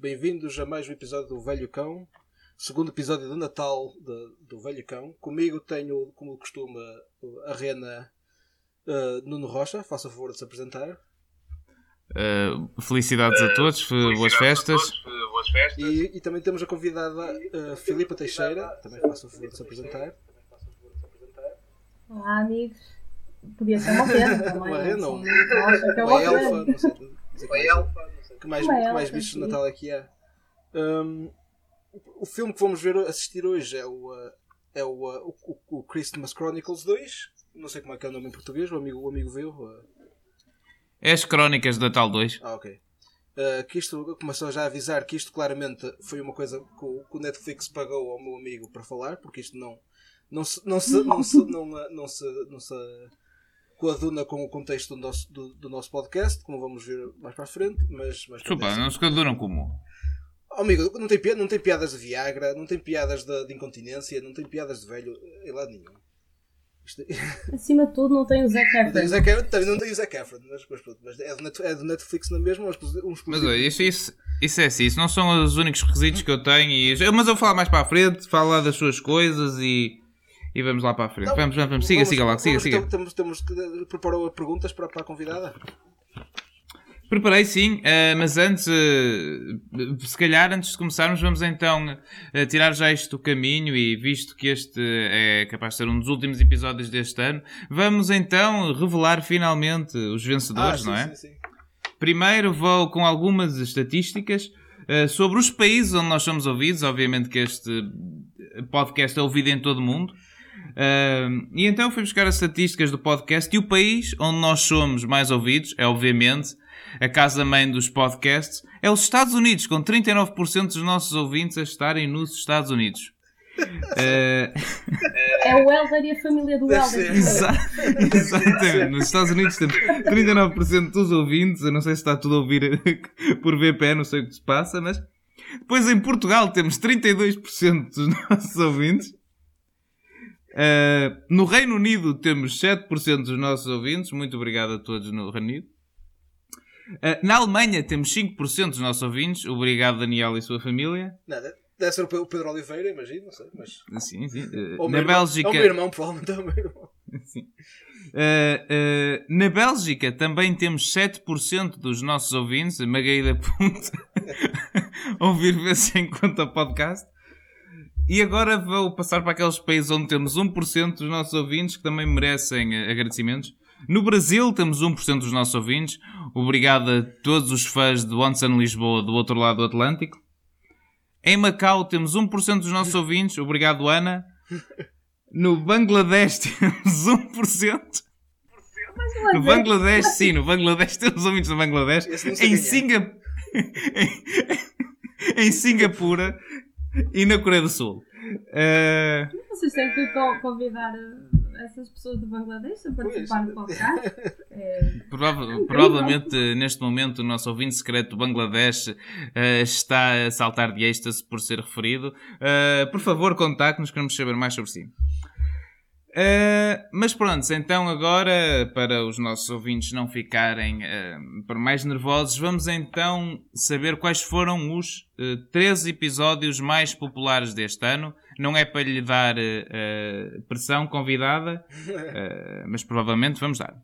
Bem-vindos a mais um episódio do Velho Cão, segundo episódio de Natal de, do Velho Cão. Comigo tenho, como costuma, a Rena uh, Nuno Rocha. Faça o favor de se apresentar. Uh, felicidades a todos, felicidades boas, festas. A todos, boas festas. E, e, também temos a convidada uh, Filipa Teixeira. Também faça o favor de se apresentar. Olá, amigos. Podia ser uma rena também. uma rena, não. Uma elfa, não sei dizer que mais, que mais, que mais bichos de Natal aqui há. Um, o filme que vamos ver assistir hoje é o, uh, é o, uh, o, o, Christmas Chronicles 2. Não sei como é que é o nome em português, o amigo, o amigo viu. Uh... É as Crónicas de Natal 2. Ah, ok. Uh, que isto começou já a avisar que isto claramente foi uma coisa que o, que o Netflix pagou ao meu amigo para falar, porque isto não, não se, não se, não se, não, não, não se, não se coaduna com o contexto do nosso, do, do, nosso podcast, como vamos ver mais para a frente. Mas, mas Desculpa, não se coadunam como? Oh, amigo, não tem, não tem piadas de Viagra, não tem piadas de, de incontinência, não tem piadas de velho em lado nenhum. Isto... É- Acima de tudo, não tem o Zac Efron. Não tem o Zac Efron, não tem o Zac Efron mas, mas, mas é, do é do Netflix na mesma. Uns, mas olha, isso, isso, isso é assim, isso não são os únicos requisitos que eu tenho. E, mas eu vou falar mais para a frente, falar das suas coisas e e vamos lá para a frente. Não, vamos, vamos, vamos, siga, vamos, siga logo, siga, siga. Temos, temos que preparou perguntas para, para a convidada? Preparei sim, uh, mas antes, uh, se calhar antes de começarmos, vamos então uh, tirar já isto do caminho e visto que este é capaz de ser um dos últimos episódios deste ano, vamos então revelar finalmente os vencedores, ah, sim, não é? Sim, sim. Primeiro vou com algumas estatísticas sobre os países onde nós somos ouvidos, obviamente que este podcast é ouvido em todo o mundo. Uh, e então fui buscar as estatísticas do podcast e o país onde nós somos mais ouvidos é, obviamente, a casa-mãe dos podcasts, é os Estados Unidos, com 39% dos nossos ouvintes a estarem nos Estados Unidos. Uh... É o Helder e a família do Helder. Exa exatamente. Nos Estados Unidos temos 39% dos ouvintes. Eu não sei se está tudo a ouvir por VPN, não sei o que se passa, mas. Depois em Portugal temos 32% dos nossos ouvintes. Uh, no Reino Unido temos 7% dos nossos ouvintes. Muito obrigado a todos no Reino Unido. Uh, na Alemanha temos 5% dos nossos ouvintes. Obrigado, Daniel e sua família. Nada. Deve ser o Pedro Oliveira, imagino, não sei. Mas... Sim, sim. Uh, ou na irmão, Bélgica. Ou o meu irmão, provavelmente é o meu irmão. Sim. na Bélgica também temos 7% dos nossos ouvintes, a Magaída Ponta, ouvir ver se encontra podcast. E agora vou passar para aqueles países onde temos 1% dos nossos ouvintes que também merecem agradecimentos. No Brasil temos 1% dos nossos ouvintes. Obrigado a todos os fãs de Once in Lisboa do outro lado do Atlântico. Em Macau temos 1% dos nossos ouvintes. Obrigado, Ana. No Bangladesh temos 1%. No Bangladesh, sim, no Bangladesh temos ouvintes no Bangladesh. Em, Singa... em Singapura e na Coreia do Sul. Uh... Vocês têm que convidar eh, essas pessoas do Bangladesh a participar do podcast. É... Prova provavelmente neste momento o nosso ouvinte secreto do Bangladesh uh, está a saltar de êxtase por ser referido. Uh, por favor, contacte-nos, queremos saber mais sobre si. Uh, mas pronto, então agora, para os nossos ouvintes não ficarem uh, mais nervosos, vamos então saber quais foram os uh, 13 episódios mais populares deste ano. Não é para lhe dar uh, pressão convidada, mas provavelmente vamos dar.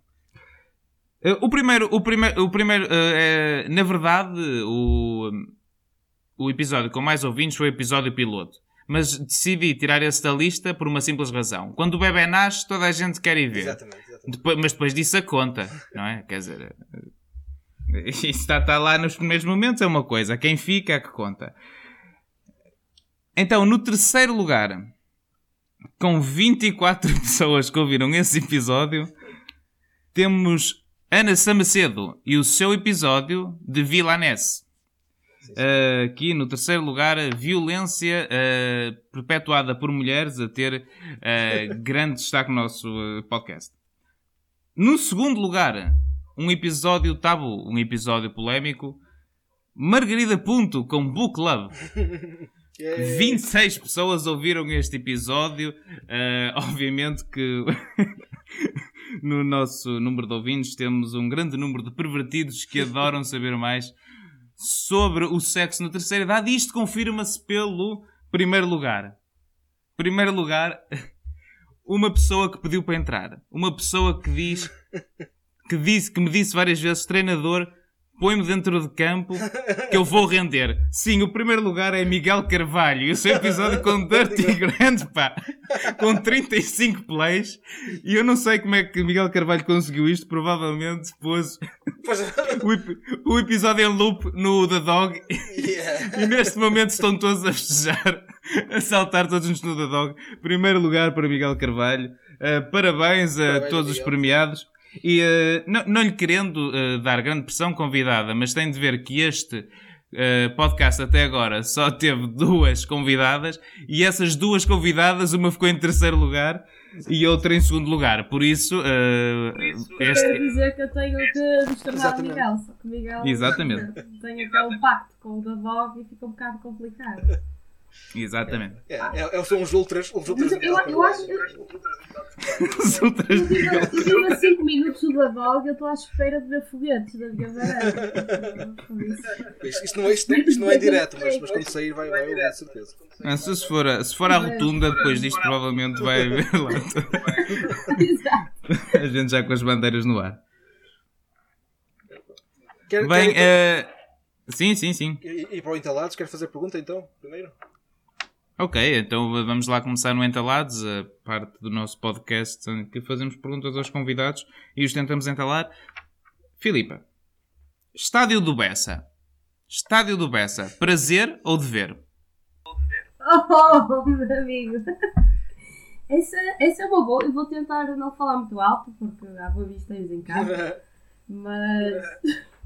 o primeiro, o primeiro, o primeiro é, na verdade, o, o episódio com mais ouvintes foi o episódio piloto mas decidi tirar esse da lista por uma simples razão. Quando o bebê nasce, toda a gente quer ir ver. Exatamente, exatamente. Depois, mas depois disso a conta, não é? Quer dizer, isso está, está lá nos primeiros momentos, é uma coisa. Quem fica é que conta. Então, no terceiro lugar, com 24 pessoas que ouviram esse episódio, temos Ana Samacedo e o seu episódio de Vilanese. Uh, aqui no terceiro lugar, violência uh, perpetuada por mulheres a ter uh, grande destaque no nosso podcast. No segundo lugar, um episódio tabu, um episódio polémico. Margarida Punto com Book Love. 26 pessoas ouviram este episódio. obviamente que no nosso número de ouvintes temos um grande número de pervertidos que adoram saber mais sobre o sexo na terceira idade e isto confirma-se pelo primeiro lugar. Primeiro lugar, uma pessoa que pediu para entrar. Uma pessoa que diz que disse que me disse várias vezes treinador põe-me dentro de campo que eu vou render. Sim, o primeiro lugar é Miguel Carvalho e o seu episódio com Dirty Grand, pá, com 35 plays. E eu não sei como é que Miguel Carvalho conseguiu isto, provavelmente pôs o, o, episódio em loop no The Dog. Yeah. E neste momento estão todos a festejar, a saltar todos juntos no The Dog. Primeiro lugar para Miguel Carvalho. Uh, parabéns a parabéns, todos Miguel. os premiados. E uh, não, não, lhe querendo uh, dar grande pressão convidada, mas tem de ver que este uh, podcast até agora só teve duas convidadas e essas duas convidadas, uma ficou em terceiro lugar e outra em segundo lugar. Por isso, uh, este... quero dizer que eu tenho que desterrar o Miguel, só que Miguel Exatamente. tem aquele pacto com o da Dog e fica um bocado complicado. Exatamente. É, é, é, são os ultras. Os ultras eu, eu, eu acho. os ultras. Eu tive a 5 minutos do Badog, eu estou à espera de ver foguetes da minha varanda. Isto não é, isto, isto não é direto, mas, mas quando sair vai, vai ouvir, certeza. Ah, se, for a, se for à rotunda, depois disto provavelmente vai haver lá. Exato. A gente já com as bandeiras no ar. Quer, Bem, quer, uh... sim, sim, sim. E, e para o Entalados, quer fazer pergunta então, primeiro? Ok, então vamos lá começar no Entalados, a parte do nosso podcast em que fazemos perguntas aos convidados e os tentamos entalar. Filipa, Estádio do Bessa. Estádio do Bessa, prazer ou dever? Oh, meu amigo. Essa, essa é uma boa. Eu vou tentar não falar muito alto, porque há boa vista em casa. Mas.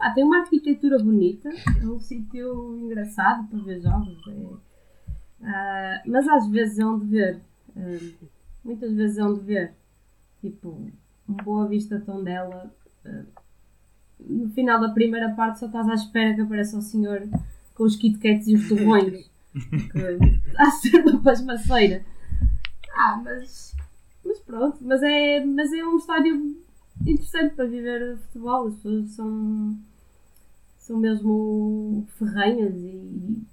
Ah, tem uma arquitetura bonita. É um sítio engraçado para ver jogos. É Uh, mas às vezes é um dever. Uh, muitas vezes é um dever. Tipo, uma boa vista tão dela. Uh, no final da primeira parte só estás à espera que apareça o senhor com os Kit Kats e os tubões. Está a ser uma pasmaceira. Ah, mas. Mas pronto. Mas é, mas é um estádio interessante para viver futebol. As pessoas são. são mesmo ferrenhas e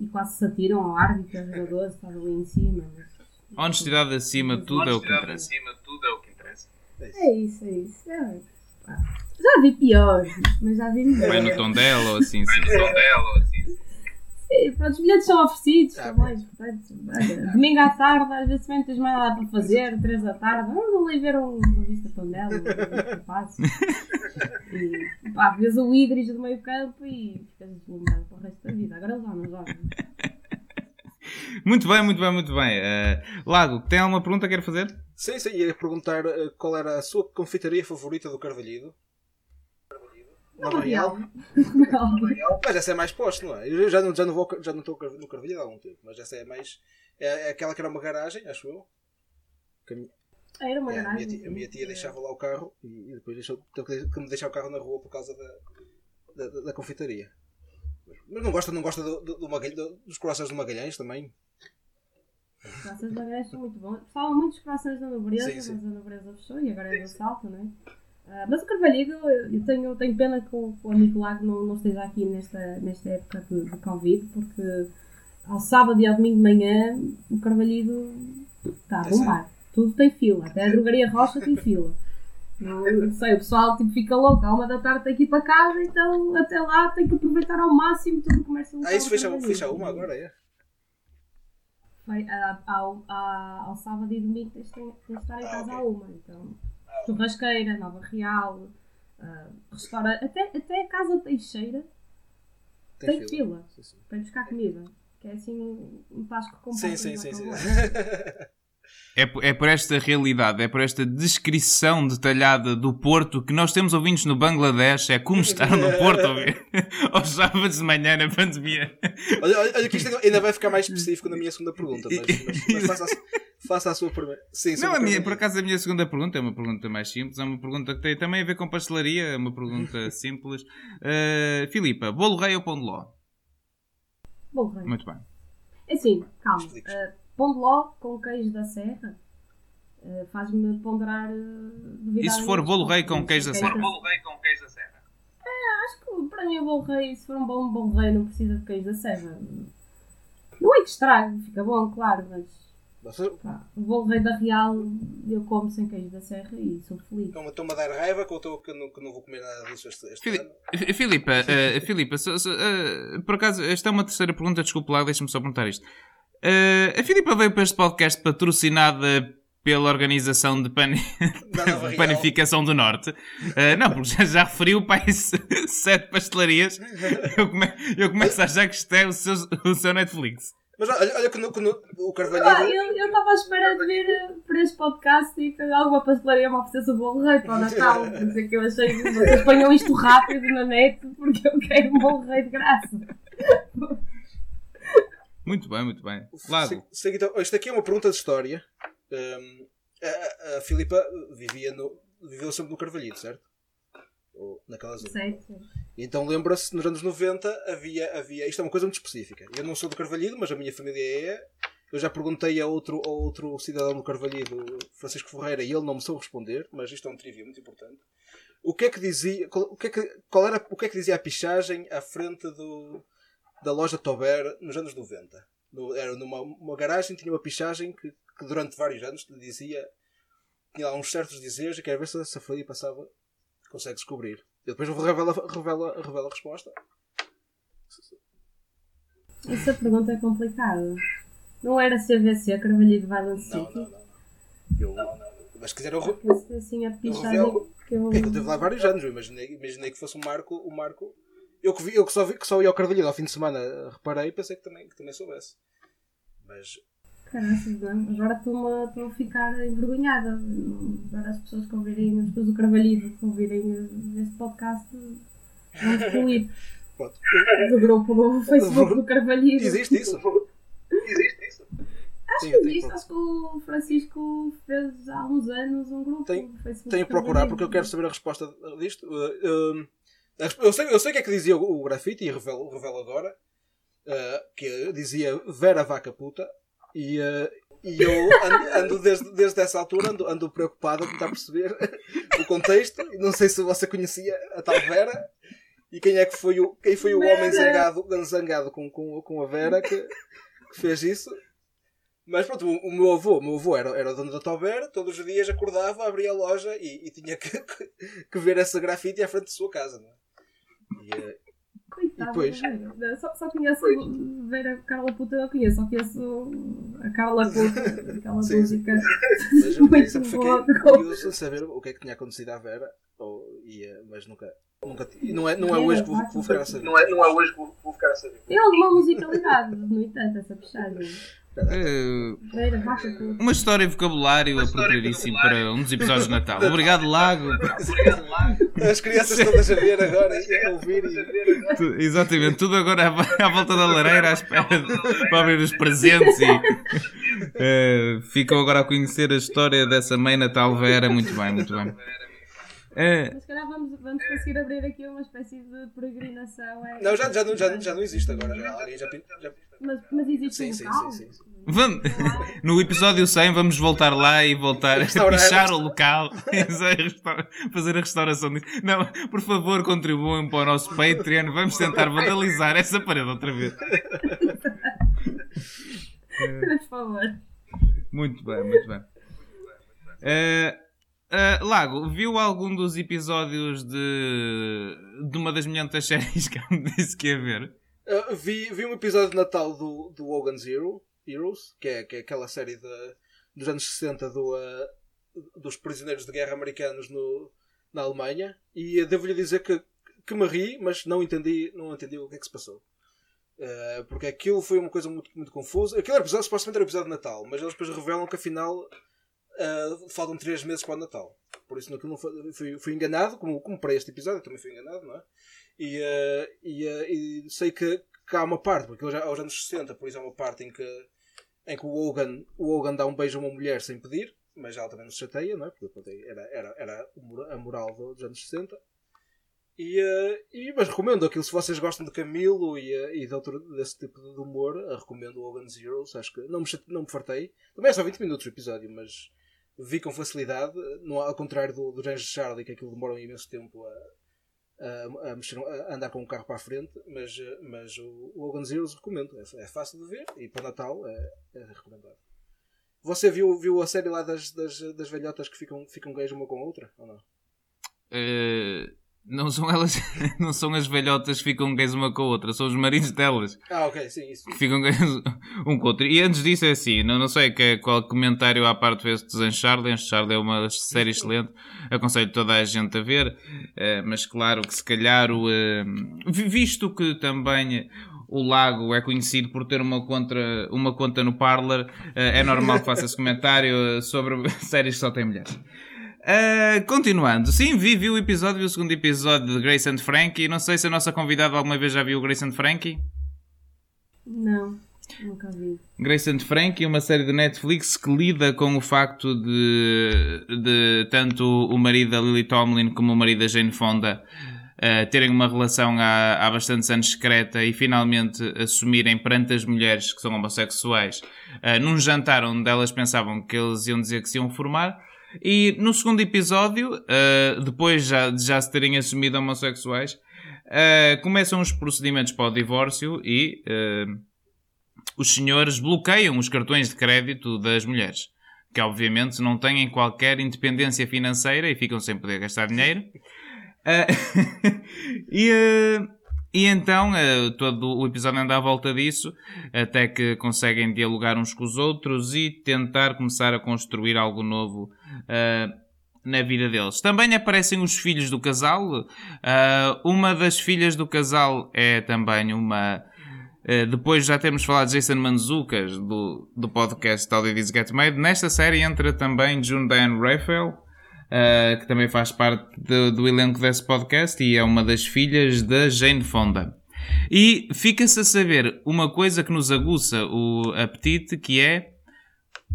e quase se atiram ao árbitro, aos jogadores, estás ali em cima. Mas... Honestidade acima, tudo é o que interessa. Acima, tudo é o que interessa. É isso, é isso. É. Já vi piores, mas já vi melhor. Vai no tom dela ou assim, sim. No tom dela ou assim. Sim, pronto, os bilhetes são oferecidos ah, também. Portanto, domingo à tarde, às vezes também não tens mais nada para fazer, três da tarde, vamos ali ver uma vista tondela, uma vista E pá, vês o Idris do meio campo e ficas deslumbrado para o resto da vida. Agora já não joga. Muito bem, muito bem, muito bem. Uh, Lago, tem alguma pergunta que quer fazer? Sim, sim, ia perguntar uh, qual era a sua confeitaria favorita do Carvalhido. Nova Real. mas essa é mais posto, não é? Eu já não, já não, vou, já não estou no Carvalho há algum tempo, mas essa é mais. É, é aquela que era uma garagem, acho eu. Que a, era uma é, garagem. A minha tia, a minha tia deixava lá o carro e, depois deixou, teve que me deixar o carro na rua por causa da, da, da confeitaria. Mas não gosta, não gosta do, do, do Magalhães, dos corações do Magalhães também? Os corações do Magalhães são muito bons. Falam muitos corações da nobreza, mas a nobreza fechou e agora é do salto, não é? Uh, mas o Carvalhido, eu tenho, tenho pena que o, o amigo Lago não, não esteja aqui nesta, nesta época de, de Covid, porque ao sábado e ao domingo de manhã o Carvalhido está a bombar. Tudo tem fila, até a drogaria Rocha tem fila. Não, não sei, o pessoal tipo, fica louco, à uma da tarde tem que ir para casa, então até lá tem que aproveitar ao máximo todo o comércio local. Ah, isso fecha, fecha uma agora, é? Foi, ao, ao, ao sábado e domingo tens, tens de estar em ah, casa ah, okay. à uma, então churrasqueira, Nova Real, uh, restaurante, até, até a Casa Teixeira tem, tem fila, fila para buscar comida. Que é assim um Páscoa com Sim, sim, sim. sim. É, é por esta realidade, é por esta descrição detalhada do Porto que nós temos ouvintes no Bangladesh. É como estar no Porto aos sábados de manhã na pandemia. Olha, olha que isto ainda vai ficar mais específico na minha segunda pergunta, mas, mas, mas a, faça, a, sua primeira. Sim, Não, a minha, por acaso a minha segunda pergunta é uma pergunta mais simples, é uma pergunta que tem também a ver com pastelaria, é uma pergunta simples. Uh, Filipa, bolo rei ou pão de ló? Bolo rei. Muito bem. É assim, calma. Uh, pão de ló com queijo da serra uh, faz-me ponderar. Uh, e se for bolo rei com queijo da serra? bolo rei com queijo da serra? É, acho que para mim o bolo rei, se for um bom bolo rei, não precisa de queijo da serra. Não é que estrague, fica bom, claro, mas Pá, o bolo rei da Real eu como sem queijo da serra e sou feliz. Estou-me a dar raiva que eu, estou, que, não, que não vou comer nada disso este, este Fili ano. Filipa, uh, Filipa so, so, uh, por acaso, esta é uma terceira pergunta, desculpe lá, deixa-me só perguntar isto. Uh, a Filipa veio para este podcast patrocinada pela organização de, pan... de panificação do Norte. Uh, não, porque já, já referiu para sete pastelarias. Eu, come... eu começo a achar que isto é o seu, o seu Netflix. Mas olha, olha que, no, que no, o Carvalheiro. Ah, eu estava à espera de vir eh, para este podcast e que alguma pastelaria me oferecesse o bolo rei para o Natal. É que eu achei que vocês ponham isto rápido na net porque eu quero um bolo rei de graça. Muito bem, muito bem. Lago. então, isto aqui é uma pergunta de história. Um, a, a Filipa vivia no, viveu sempre no Carvalhito, certo? Ou naquela zona. Certo. Então lembra-se, nos anos 90 havia, havia. Isto é uma coisa muito específica. Eu não sou do Carvalhido, mas a minha família é. Eu já perguntei a outro, a outro cidadão do Carvalhido, Francisco Ferreira, e ele não me soube responder, mas isto é um trivia muito importante. O que é que dizia. O que é que, qual era, o que é que dizia a pichagem à frente do, da loja Tober nos anos 90? No, era numa uma garagem, tinha uma pichagem que, que durante vários anos dizia. Tinha lá uns certos dizeres e quero ver se essa foi passava. Consegue descobrir. E depois revela, revela, revela a resposta. Essa pergunta é complicada. Não era CVC, Carvalho Violence City? Não, não, não. Eu, não, não. Mas se quiser eu, eu assim, a eu que eu... É que eu teve lá vários anos. Eu imaginei, imaginei que fosse um marco. Um marco eu, que, vi, eu que, só vi, que só ia ao Carvalho ao fim de semana reparei e pensei que também, que também soubesse. Mas Caraças, não? Agora estou a ficar envergonhada. Agora as pessoas que ouvirem, as pessoas do Carvalhido que ouvirem este podcast vão excluir. Do grupo do Facebook do Carvalhido. Existe isso? Existe isso? Acho que existe, acho que o Francisco fez há uns anos um grupo tem, do Facebook. Tenho que procurar porque eu quero saber a resposta disto. Uh, uh, eu, sei, eu sei o que é que dizia o, o grafite e revelo agora. Uh, que dizia Vera Vaca Puta e, uh, e eu ando, ando, desde, desde essa altura ando, ando preocupado a tentar perceber o contexto. Não sei se você conhecia a tal Vera e quem é que foi o, quem foi o homem zangado, zangado com, com, com a Vera que, que fez isso. Mas pronto, o, o, meu avô, o meu avô era, era o dono da Tober, todos os dias acordava, abria a loja e, e tinha que, que, que, ver essa grafite à frente de sua casa. Não é? E, eh, Coitada, depois... Só, só conheço ver a Carla Puta, não conheço, só conheço a Carla Puta, aquela sim, música. Mas eu muito fiquei curioso saber o que é que tinha acontecido à Vera, ou, ia, mas nunca. Nunca, não, é, não é hoje que vou, vou ficar a saber. Não é, não é hoje que vou, vou ficar a saber. Tem alguma musicalidade, no entanto, essa puxagem. Uh, uma história e vocabulário apropriadíssimo para um dos episódios de Natal. Obrigado, Lago. Obrigado, Lago. As crianças todas a ver agora e a ouvir. E... Exatamente, tudo agora à, volta da lareira à espera de, para abrir os presentes e uh, ficam agora a conhecer a história dessa mãe Natal Vera. Muito bem, muito bem. É. Mas se calhar vamos, vamos conseguir abrir aqui uma espécie de peregrinação. É... Não, já, já, não, já, já não existe agora. Já, já, já... Mas, mas existe sim, um sim, local? Sim, sim, sim. Vamos, no episódio 100 vamos voltar lá e voltar a pichar o local fazer a restauração disso. Não, por favor contribuam para o nosso Patreon vamos tentar vandalizar essa parede outra vez por favor muito bem, muito bem uh, Uh, Lago, viu algum dos episódios de, de uma das milhentas séries que me disse que ia ver? Uh, vi, vi um episódio de Natal do, do Hogan Zero, Heroes, que é, que é aquela série de, dos anos 60 do, uh, dos prisioneiros de guerra americanos no, na Alemanha, e devo-lhe dizer que, que me ri, mas não entendi, não entendi o que é que se passou. Uh, porque aquilo foi uma coisa muito, muito confusa. Aquele episódio supostamente era o episódio de Natal, mas eles depois revelam que afinal Uh, faltam 3 meses para o Natal. Por isso não fui, fui, enganado, como, como para este episódio, também fui enganado, não é? E, uh, e, uh, e, sei que, que há uma parte, porque hoje, aos anos 60, por isso há uma parte em que, em que o, Hogan, o Hogan dá um beijo a uma mulher sem pedir, mas ela também não se chateia, não é? Porque era, era, era a moral dos anos 60. E, e, mas recomendo aquilo se vocês gostam de Camilo e, e de outro, desse tipo de humor, recomendo o Hogan Zeros. Acho que não me, não me fartei. Também é só 20 minutos o episódio, mas vi com facilidade, ao contrário do, do James Charlie, que aquilo demora um imenso tempo a, a, a, mexer, a, andar com o carro para a frente, mas, mas o, o Logan Zeros recomendo. É, é, fácil de ver e para Natal é, é recomendado. Você viu, viu a série lá das, das, das velhotas que ficam, ficam gays uma com a outra? Ou não? Uh, não são elas, não são as velhotas que ficam gays uma com a outra, são os maridos delas. Ah, ok, sim, isso. Que ficam gays um com o outro. E antes disso é assim, não, não sei que, qual comentário à parte fez de Uncharted. Charlie é uma série excelente, aconselho toda a gente a ver, uh, mas claro que se calhar o. Uh, visto que também o Lago é conhecido por ter uma conta, uma conta no Parler, é normal que faça esse comentário sobre séries que só têm mulheres. Uh, continuando, sim, vi, vi o episódio, vi o segundo episódio de Grace and Frankie. Não sei se a nossa convidada alguma vez já viu Grace and Frankie. Não, nunca vi. Grace and Frankie uma série de Netflix que lida com o facto de, de tanto o marido da Lily Tomlin como o marido da Jane Fonda uh, terem uma relação há, há bastantes anos secreta e finalmente assumirem perante as mulheres que são homossexuais uh, num jantar onde elas pensavam que eles iam dizer que se iam formar e no segundo episódio, uh, depois já, de já se terem assumido homossexuais, uh, começam os procedimentos para o divórcio e uh, os senhores bloqueiam os cartões de crédito das mulheres, que obviamente não têm qualquer independência financeira e ficam sem poder gastar dinheiro. e, e então todo o episódio anda à volta disso, até que conseguem dialogar uns com os outros e tentar começar a construir algo novo uh, na vida deles. Também aparecem os filhos do casal. Uh, uma das filhas do casal é também uma. Uh, depois já temos falado de Jason Manzucas do, do podcast How Did This Get Made. Nesta série entra também June Diane Raphael, uh, que também faz parte de, do elenco desse podcast e é uma das filhas da Jane Fonda. E fica-se a saber uma coisa que nos aguça o apetite, que é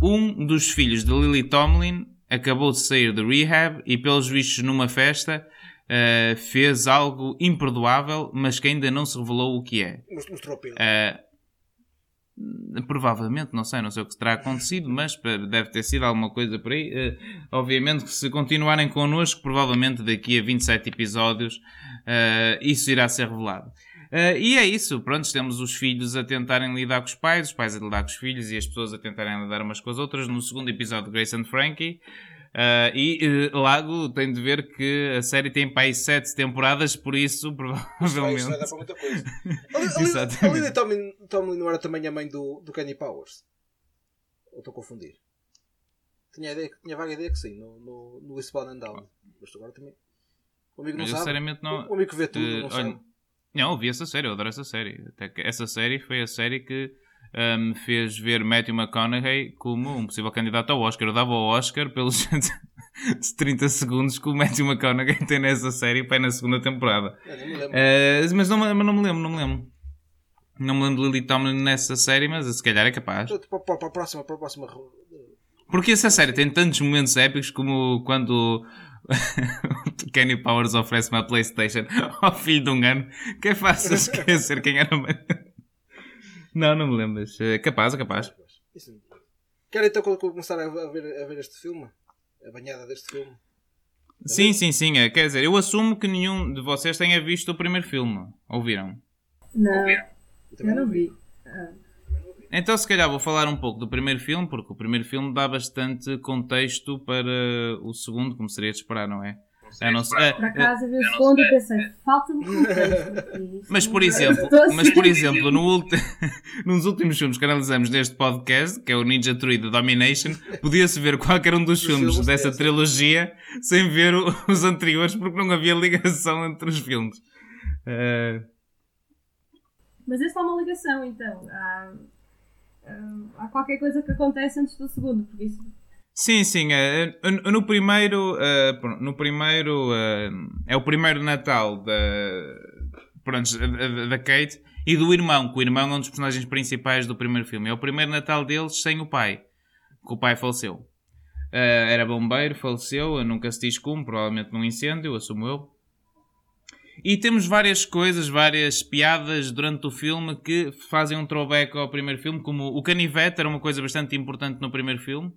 um dos filhos de Lily Tomlin acabou de sair de rehab e, pelos vistos, numa festa, uh, fez algo imperdoável, mas que ainda não se revelou o que é. Mostrou uh, Provavelmente, não sei, não sei o que terá acontecido, mas deve ter sido alguma coisa por aí. Uh, obviamente que se continuarem connosco, provavelmente daqui a 27 episódios, isso irá ser revelado. Uh, e é isso, pronto, temos os filhos a tentarem lidar com os pais, os pais a lidar com os filhos e as pessoas a tentarem lidar umas com as outras. No segundo episódio de Grace and Frankie. Uh, e uh, Lago tem de ver que a série tem para aí sete temporadas, por isso provavelmente. Isso vai dar para muita coisa. a, Lily Tomlin, Tomlin não era também a mãe do, do Kenny Powers? Ou estou a confundir? Tinha, ideia, tinha vaga ideia que sim, no, no, no Eastbound and Down. Mas agora também. O amigo não Mas, sabe. Não... O, o amigo vê tudo, uh, não olha, sabe. Não, eu vi essa série, eu adoro essa série. Essa série foi a série que me um, fez ver Matthew McConaughey como um possível candidato ao Oscar. Eu dava o Oscar pelos 30 segundos que o Matthew McConaughey tem nessa série para na segunda temporada. Uh, mas, não, não me lembro, não me lembro. Não me lembro de Lily Tomlin nessa série, mas se calhar é capaz. Para, a próxima, para a próxima. Porque essa série tem tantos momentos épicos como quando Kenny Powers oferece uma Playstation ao filho de um ano que é fácil esquecer quem era Não, não me lembro. É capaz, é capaz. Quero então começar a ver, a ver este filme? A banhada deste filme? Sim, sim, sim. É, quer dizer, eu assumo que nenhum de vocês tenha visto o primeiro filme. Ouviram? Não. Ouviram? Eu não vi. Ah. Então, se calhar, vou falar um pouco do primeiro filme, porque o primeiro filme dá bastante contexto para o segundo, como seria de esperar, não é? É, não sei, Por acaso, vi o segundo e pensei, falta-me contexto. Mas, por exemplo, mas, por exemplo no ulti... nos últimos filmes que analisamos neste podcast, que é o Ninja 3 The Domination, podia-se ver qualquer um dos filmes dessa trilogia sem ver os anteriores, porque não havia ligação entre os filmes. Uh... Mas esta é uma ligação, então. Há uh, há qualquer coisa que acontece antes do segundo, por isso. Sim, sim. Uh, no primeiro, uh, no primeiro é o primeiro Natal da, pronto, da, Kate e do irmão, que o irmão é um dos personagens principais do primeiro filme. É o primeiro Natal deles sem o pai, que o pai faleceu. Uh, era bombeiro, faleceu, nunca se diz como, provavelmente num incêndio, assumo eu. E temos várias coisas, várias piadas durante o filme que fazem um throwback ao primeiro filme, como o canivete era uma coisa bastante importante no primeiro filme.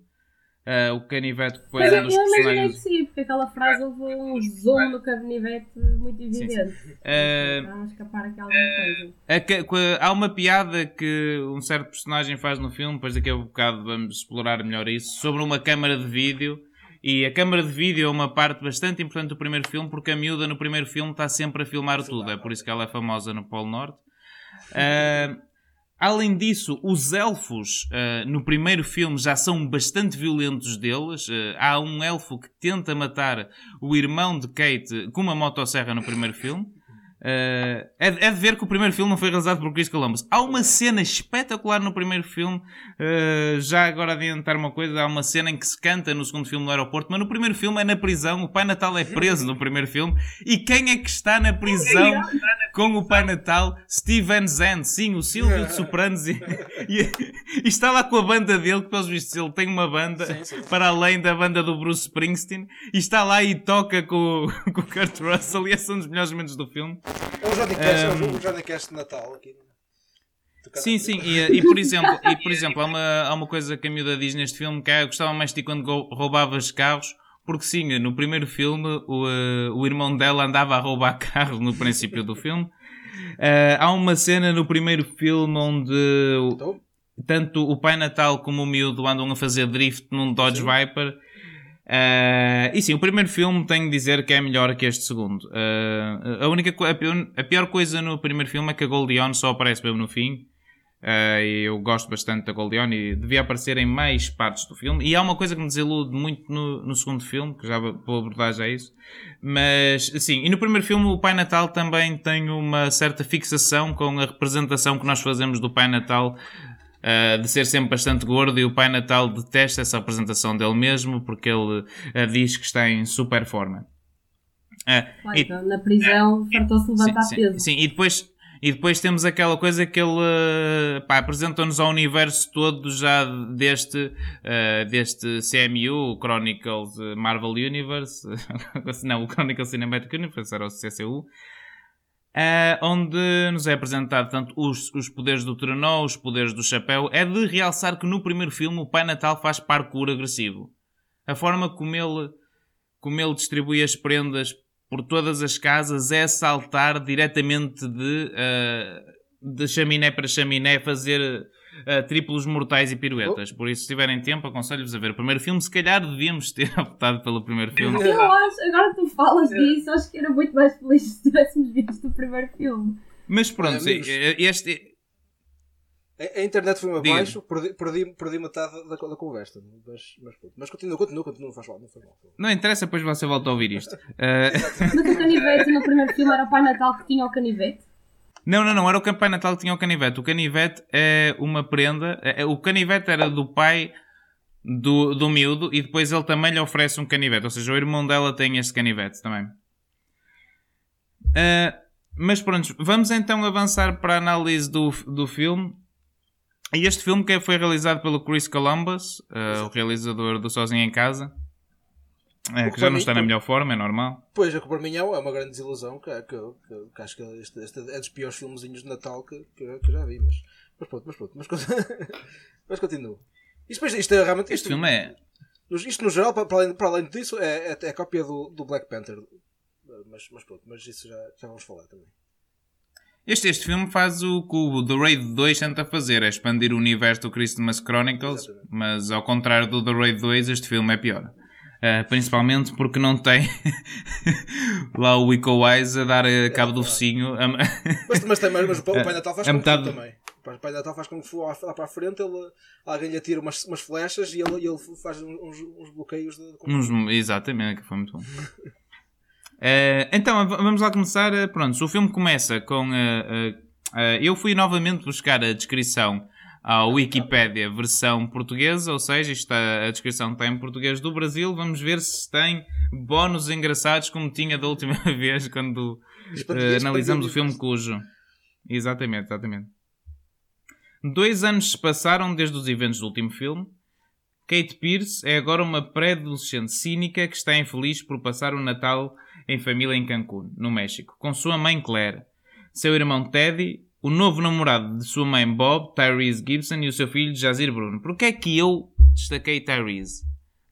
Uh, o canivete que foi Mas um eu dos imaginei que personagens. sim, porque aquela frase houve um zoom no canivete muito evidente. Uh, Está a escapar aqui alguma coisa. a há uma piada que um certo personagem faz no filme, depois daqui a um bocado vamos explorar melhor isso, sobre uma câmara de vídeo. E a câmara de vídeo é uma parte bastante importante do primeiro filme, porque a miúda no primeiro filme está sempre a filmar tudo. É por isso que ela é famosa no Polo Norte. Ah, além disso, os elfos ah, no primeiro filme já são bastante violentos deles. Ah, há um elfo que tenta matar o irmão de Kate com uma motosserra no primeiro filme. Uh, é, é de ver que o primeiro filme não foi realizado por Chris Columbus. Há uma cena espetacular no primeiro filme. uh, já agora adiantar uma coisa: há uma cena em que se canta no segundo filme no aeroporto, mas no primeiro filme é na prisão. O Pai Natal é preso no primeiro filme. E quem é que está na prisão com o Pai Natal? Steven Zand, sim, o Silvio de Sopranos. E, e- e está lá com a banda dele, que pelos vistos ele tem uma banda Sim, sim. para além da banda do Bruce Springsteen. E está lá e toca com, o- com o Kurt Russell. E esse é um dos melhores momentos do filme. É Johnny Cash, é Um, Cash de Natal aqui. Tocando Sim, sim, e, e por exemplo, e, por exemplo há, uma, há uma coisa que a miúda diz neste filme que é eu gostava mais de ti quando roubavas carros, porque sim, no primeiro filme o, eh, o irmão dela andava a roubar carros no princípio do filme. Eh, há uma cena no primeiro filme onde Então, tanto o Pai Natal como o miúdo andam a fazer drift num Dodge Sim. Viper. Eh, e sim, o primeiro filme tenho de dizer que é melhor que este segundo. Eh, a, única, a, pior, a pior coisa no primeiro filme é que a Goldie Hawn só aparece mesmo no fim. E eu gosto bastante da Goldie Hawn e devia aparecer em mais partes do filme. E há uma coisa que me desilude muito no, no segundo filme, que já vou abordar já isso. Mas, sim, e no primeiro filme o Pai Natal também tem uma certa fixação com a representação que nós fazemos do Pai Natal Uh, de ser sempre bastante gordo e o Pai Natal detesta essa apresentação dele mesmo porque ele uh, diz que está em super forma. Uh, e- então, na prisão fartou-se levantar sim, sim, peso. sim, e depois e depois temos aquela coisa que ele pá, apresenta-nos ao universo todo já deste, uh, deste CMU, o Chronicles Marvel Universe, não, o Chronicles Cinematic Universe, era o CCU, Uh, onde nos é apresentado tanto os, os poderes do trenó, os poderes do chapéu. É de realçar que no primeiro filme o Pai Natal faz parkour agressivo. A forma como ele, como ele distribui as prendas por todas as casas é saltar diretamente de, uh, de chaminé para chaminé, fazer uh, triplos mortais e piruetas. Por isso, se tiverem tempo, aconselho-vos a ver o primeiro filme. Se calhar devíamos ter optado pelo primeiro filme. Eu acho, agora que tu falas disso, acho que era muito mais feliz se tivéssemos visto o primeiro filme. Mas pronto, amigos. este, A, internet foi-me abaixo, perdi, perdi, perdi metade da, da conversa. Mas, mas, pronto. mas continua, continua, continua, não faz mal. Não faz mal. Não interessa, depois você volta a ouvir isto. Uh, Mas o canivete no primeiro filme era o Pai Natal que tinha o canivete. Não, não, não, era o que o Pai Natal que tinha o canivete. O canivete é uma prenda. é- é- o canivete era do pai do, do miúdo e depois ele também lhe oferece um canivete. Ou seja, o irmão dela tem este canivete também. Uh, mas pronto, vamos então avançar para a análise do, do filme. E este filme que foi realizado pelo Chris Columbus, uh, o realizador do Sozinho em Casa, uh, que já não está na melhor forma, é normal. Pois, é que para mim é uma grande desilusão, que, que, que, que acho que este, este é dos piores filmezinhos de Natal que, que, eu- que já vi, mas, mas pronto, mas pronto, mas, mas continua. Isto, isto é realmente. Este Isto, filme é. isto no geral, para, além, para além disso, é, é, é a cópia do, do Black Panther. Mas, mas pronto, mas isso já, já vamos falar também. Este, este filme faz o que o The Raid 2 tenta fazer, é expandir o universo do Christmas Chronicles, Exatamente. mas ao contrário do The Raid 2, este filme é pior. Uh, principalmente porque não tem lá o Ico Wise a dar uh, cabo do focinho. a- Mas, mas, tem- mas, mas o Pai Natal faz a com metade- também. O Pai Natal faz com que lá lá para a frente ele, alguém lhe atira umas, umas flechas e ele, ele faz uns, uns bloqueios de. Uns- exatamente, que foi muito bom. Uh, então, vamos lá começar. Pronto, o filme começa com. uh, eu fui novamente buscar a descrição à Wikipédia versão portuguesa, ou seja, está- a descrição está em português do Brasil. Vamos ver se tem bónus engraçados como tinha da última vez quando uh, analisamos o o filme cujo. Exatamente, exatamente. Dois anos se passaram desde os eventos do último filme. Kate Pierce é agora uma pré-adolescente cínica que está infeliz por passar o Natal em família em Cancún, no México, com sua mãe Claire, seu irmão Teddy, o novo namorado de sua mãe Bob, Tyrese Gibson e o seu filho Jazir Bruno. Porquê é que eu destaquei Tyrese?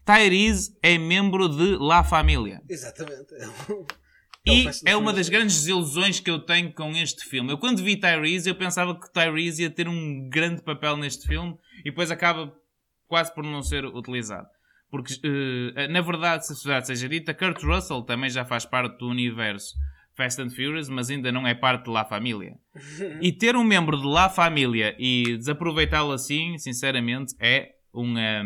Tyrese é membro de La Família. Exatamente. É um- E é uma das grandes desilusões que eu tenho com este filme. Eu quando vi Tyrese, eu pensava que Tyrese ia ter um grande papel neste filme e depois acaba quase por não ser utilizado. Porque, eh, na verdade, se a verdade seja dita, Kurt Russell também já faz parte do universo Fast and Furious, mas ainda não é parte de La Família. E ter um membro de La Família e desaproveitá-lo assim, sinceramente, é uma,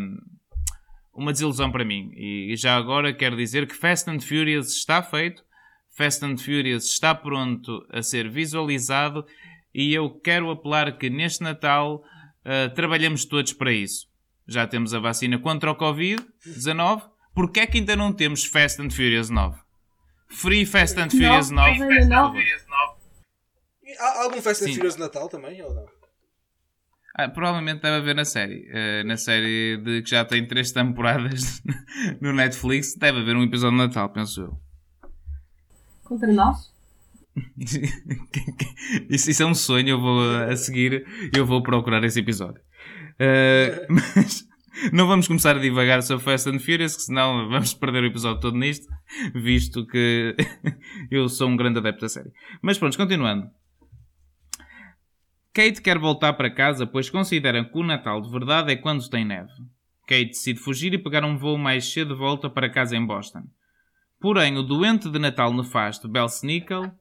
uma desilusão para mim. E já agora quero dizer que Fast and Furious está feito, Fast and Furious está pronto a ser visualizado e eu quero apelar que neste Natal ah, trabalhamos todos para isso. Já temos a vacina contra o Covid-19. Porquê é que ainda não temos Fast and Furious 9? Free Fast and Furious Não, 9. ainda não. E Há algum Fast and. Furious de Natal também? Ou não? Ah, provavelmente deve haver na série. Ah, na série de que já tem três temporadas no Netflix, deve haver um episódio de Natal, penso eu. Contra nós? isso, isso é um sonho, eu vou a seguir, eu vou procurar esse episódio. Ah, mas não vamos começar a divagar sobre Fast and Furious, que senão vamos perder o episódio todo nisto, visto que eu sou um grande adepto da série. Mas pronto, continuando. Kate quer voltar para casa, pois considera que o Natal de verdade é quando tem neve. Kate decide fugir e pegar um voo mais cedo de volta para casa em Boston. Porém, o doente de Natal nefasto Belsnickel,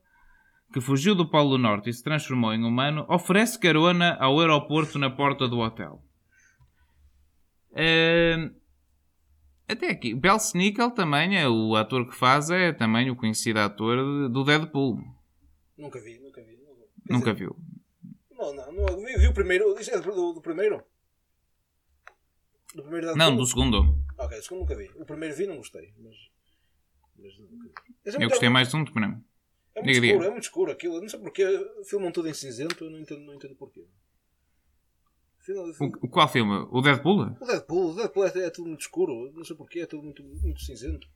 que fugiu do Polo Norte e se transformou em humano, oferece carona ao aeroporto na porta do hotel. Ehm, até aqui, Belsnickel também é o ator que faz, é também o conhecido ator do Deadpool. Nunca vi, nunca vi. Nunca, Nunca viu. Não, não, não vi, vi o primeiro. Isto é do, do, do primeiro? Do primeiro da Não, do segundo. Ok, o segundo nunca vi. O primeiro vi não gostei, mas. mas nunca vi. É Eu gostei mais de um do primeiro. É muito Diga, escuro, diga. é muito escuro aquilo. Não sei porquê. Filmam tudo em cinzento, eu não entendo, não entendo porquê. O, qual filme? O Deadpool? O Deadpool, o Deadpool é, é tudo muito escuro, não sei porquê, é tudo muito, muito cinzento.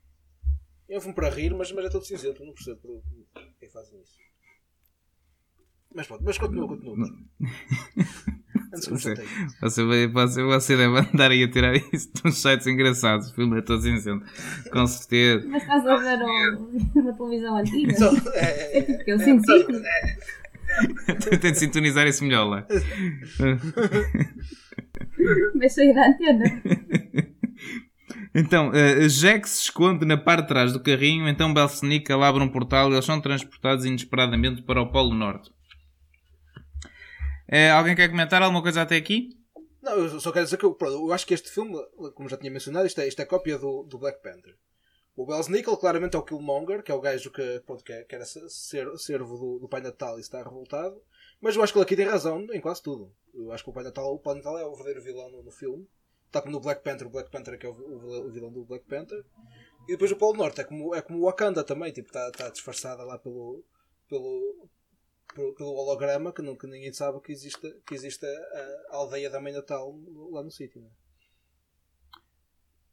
É um filme para rir, mas, mas é todo cinzento, não percebo por- por que fazem isso. Mas pronto, mas continua, continua. Antes que Você, você, vai- você, você deve andar aí a tirar isso de uns sites engraçados. O filme é todo cinzento. Com certeza. Mas estás a ver uma televisão antiga? Só- é, É é, tipo que eu sinto Tento sintonizar isso melhor lá. Mas saí da antena. Então, eh, Jack se esconde na parte de trás do carrinho, então Belsnickel abre um portal e eles são transportados inesperadamente para o Polo Norte. Eh, alguém quer comentar alguma coisa até aqui? Não, eu só quero dizer que eu, eu acho que este filme, como já tinha mencionado, isto é, isto é cópia do, do Black Panther. O Bells Nickel claramente é o Killmonger, que é o gajo que, pronto, que, é- era ser, servo do, do Pai Natal e está revoltado. Mas eu acho que ele aqui tem razão em quase tudo. Eu acho que o Pai Natal, o Pai Natal é o verdadeiro vilão no, no filme. Está como no Black Panther, o Black Panther é que é o, o- vilão do Black Panther. E depois o Polo Norte é como, é como o Wakanda também, tipo, está, está disfarçada lá pelo, pelo, pelo, pelo holograma que, não, que ninguém sabe que existe, que existe a, a aldeia da Mãe Natal lá no sítio. Né?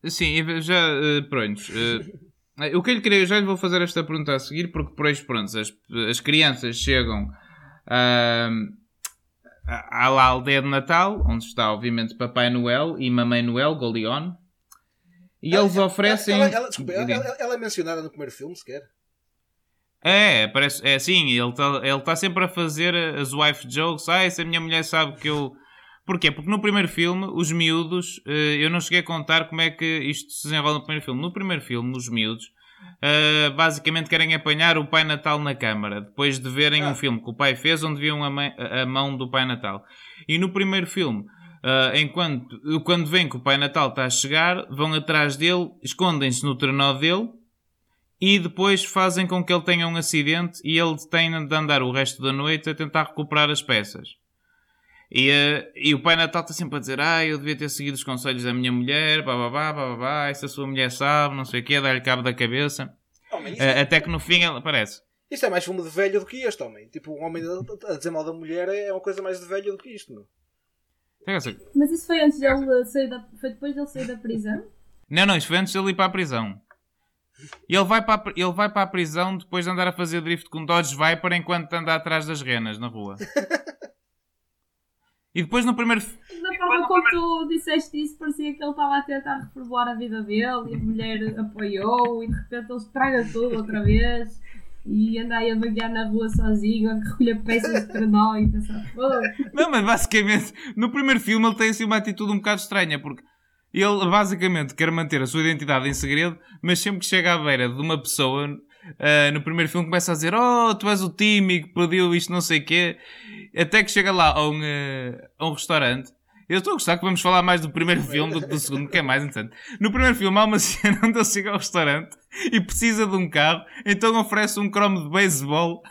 Sim, já, eh, prontos. eh, o que eu lhe queria, já lhe vou fazer esta pergunta a seguir, porque por aí, pronto, as, as crianças chegam ah, à, aldeia de Natal, onde está, obviamente, Papai Noel e Mamãe Noel, Golion, e eles Ela- oferecem. Ela, ela, desculpa, ela, é mencionada no primeiro filme sequer. É, parece, é assim, ele está ele tá sempre a fazer as wife jokes. Ah, se a minha mulher sabe que eu. Porquê? Porque no primeiro filme, os miúdos, eh, eu não cheguei a contar como é que isto se desenrola no primeiro filme. No primeiro filme, os miúdos, eh, basicamente querem apanhar o Pai Natal na Câmara, depois de verem Ah. um filme que o pai fez onde viam a, mãe- a mão do Pai Natal. E no primeiro filme, eh, enquanto, quando veem que o Pai Natal está a chegar, vão atrás dele, escondem-se no trenó dele e depois fazem com que ele tenha um acidente e ele tenha de andar o resto da noite a tentar recuperar as peças. E, eh, e o Pai Natal está sempre a dizer: Ah, eu devia ter seguido os conselhos da minha mulher, bababá, bababá, essa sua mulher sabe, não sei o quê, dá-lhe cabo da cabeça. Homem, isto, Eh, até que no fim ele aparece. isto é mais filme de velho do que este, homem. Tipo, um homem a dizer mal da mulher é uma coisa mais de velho do que isto, essa- Mas isso foi antes dele sair da. Foi depois dele sair da prisão? Não, não, isso foi antes dele ir para a prisão. E Ele vai, para a, ele vai para a prisão depois de andar a fazer drift com Dodge Viper enquanto anda atrás das renas na rua. E depois no primeiro. para forma como tu disseste isso, parecia que ele estava a tentar reformular a vida dele e a mulher apoiou e de repente ele estraga tudo outra vez e anda aí a vaguear na rua sozinho, a recolher peças de trenó e pensar, Não, mas basicamente, no primeiro filme ele tem assim uma atitude um bocado estranha, porque ele basicamente quer manter a sua identidade em segredo, mas sempre que chega à beira de uma pessoa, uh, no primeiro filme começa a dizer Oh, tu és o tímido que perdeu isto não sei o quê, até que chega lá a um, uh, a um restaurante eu estou a gostar que vamos falar mais do primeiro filme do que do segundo, que é mais interessante. No primeiro filme há uma cena onde ele chega ao restaurante e precisa de um carro, então oferece um cromo de beisebol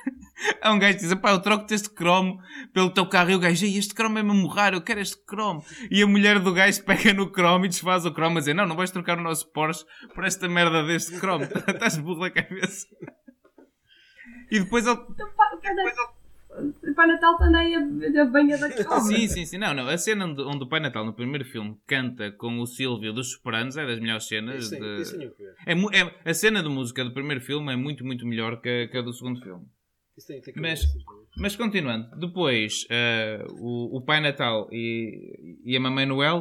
a um gajo que diz: pá, eu troco-te este cromo pelo teu carro. E o gajo, este cromo é mesmo raro, eu quero este cromo. E a mulher do gajo pega no cromo e desfaz o cromo a dizer: não, não vais trocar o nosso Porsche por esta merda deste cromo. Estás burro da cabeça. E depois ele. Então, depois ele o Pai Natal também a banha da cobra. Sim, sim, sim. Não, não. A cena onde, onde o Pai Natal, no primeiro filme, canta com o Silvio dos Sopranos é das melhores cenas. Isso, de... isso é, é, a cena de música do primeiro filme é muito, muito melhor que a, que a do segundo filme. Tem, tem mas, mas continuando, depois uh, o, o Pai Natal e, e a Mamãe Noel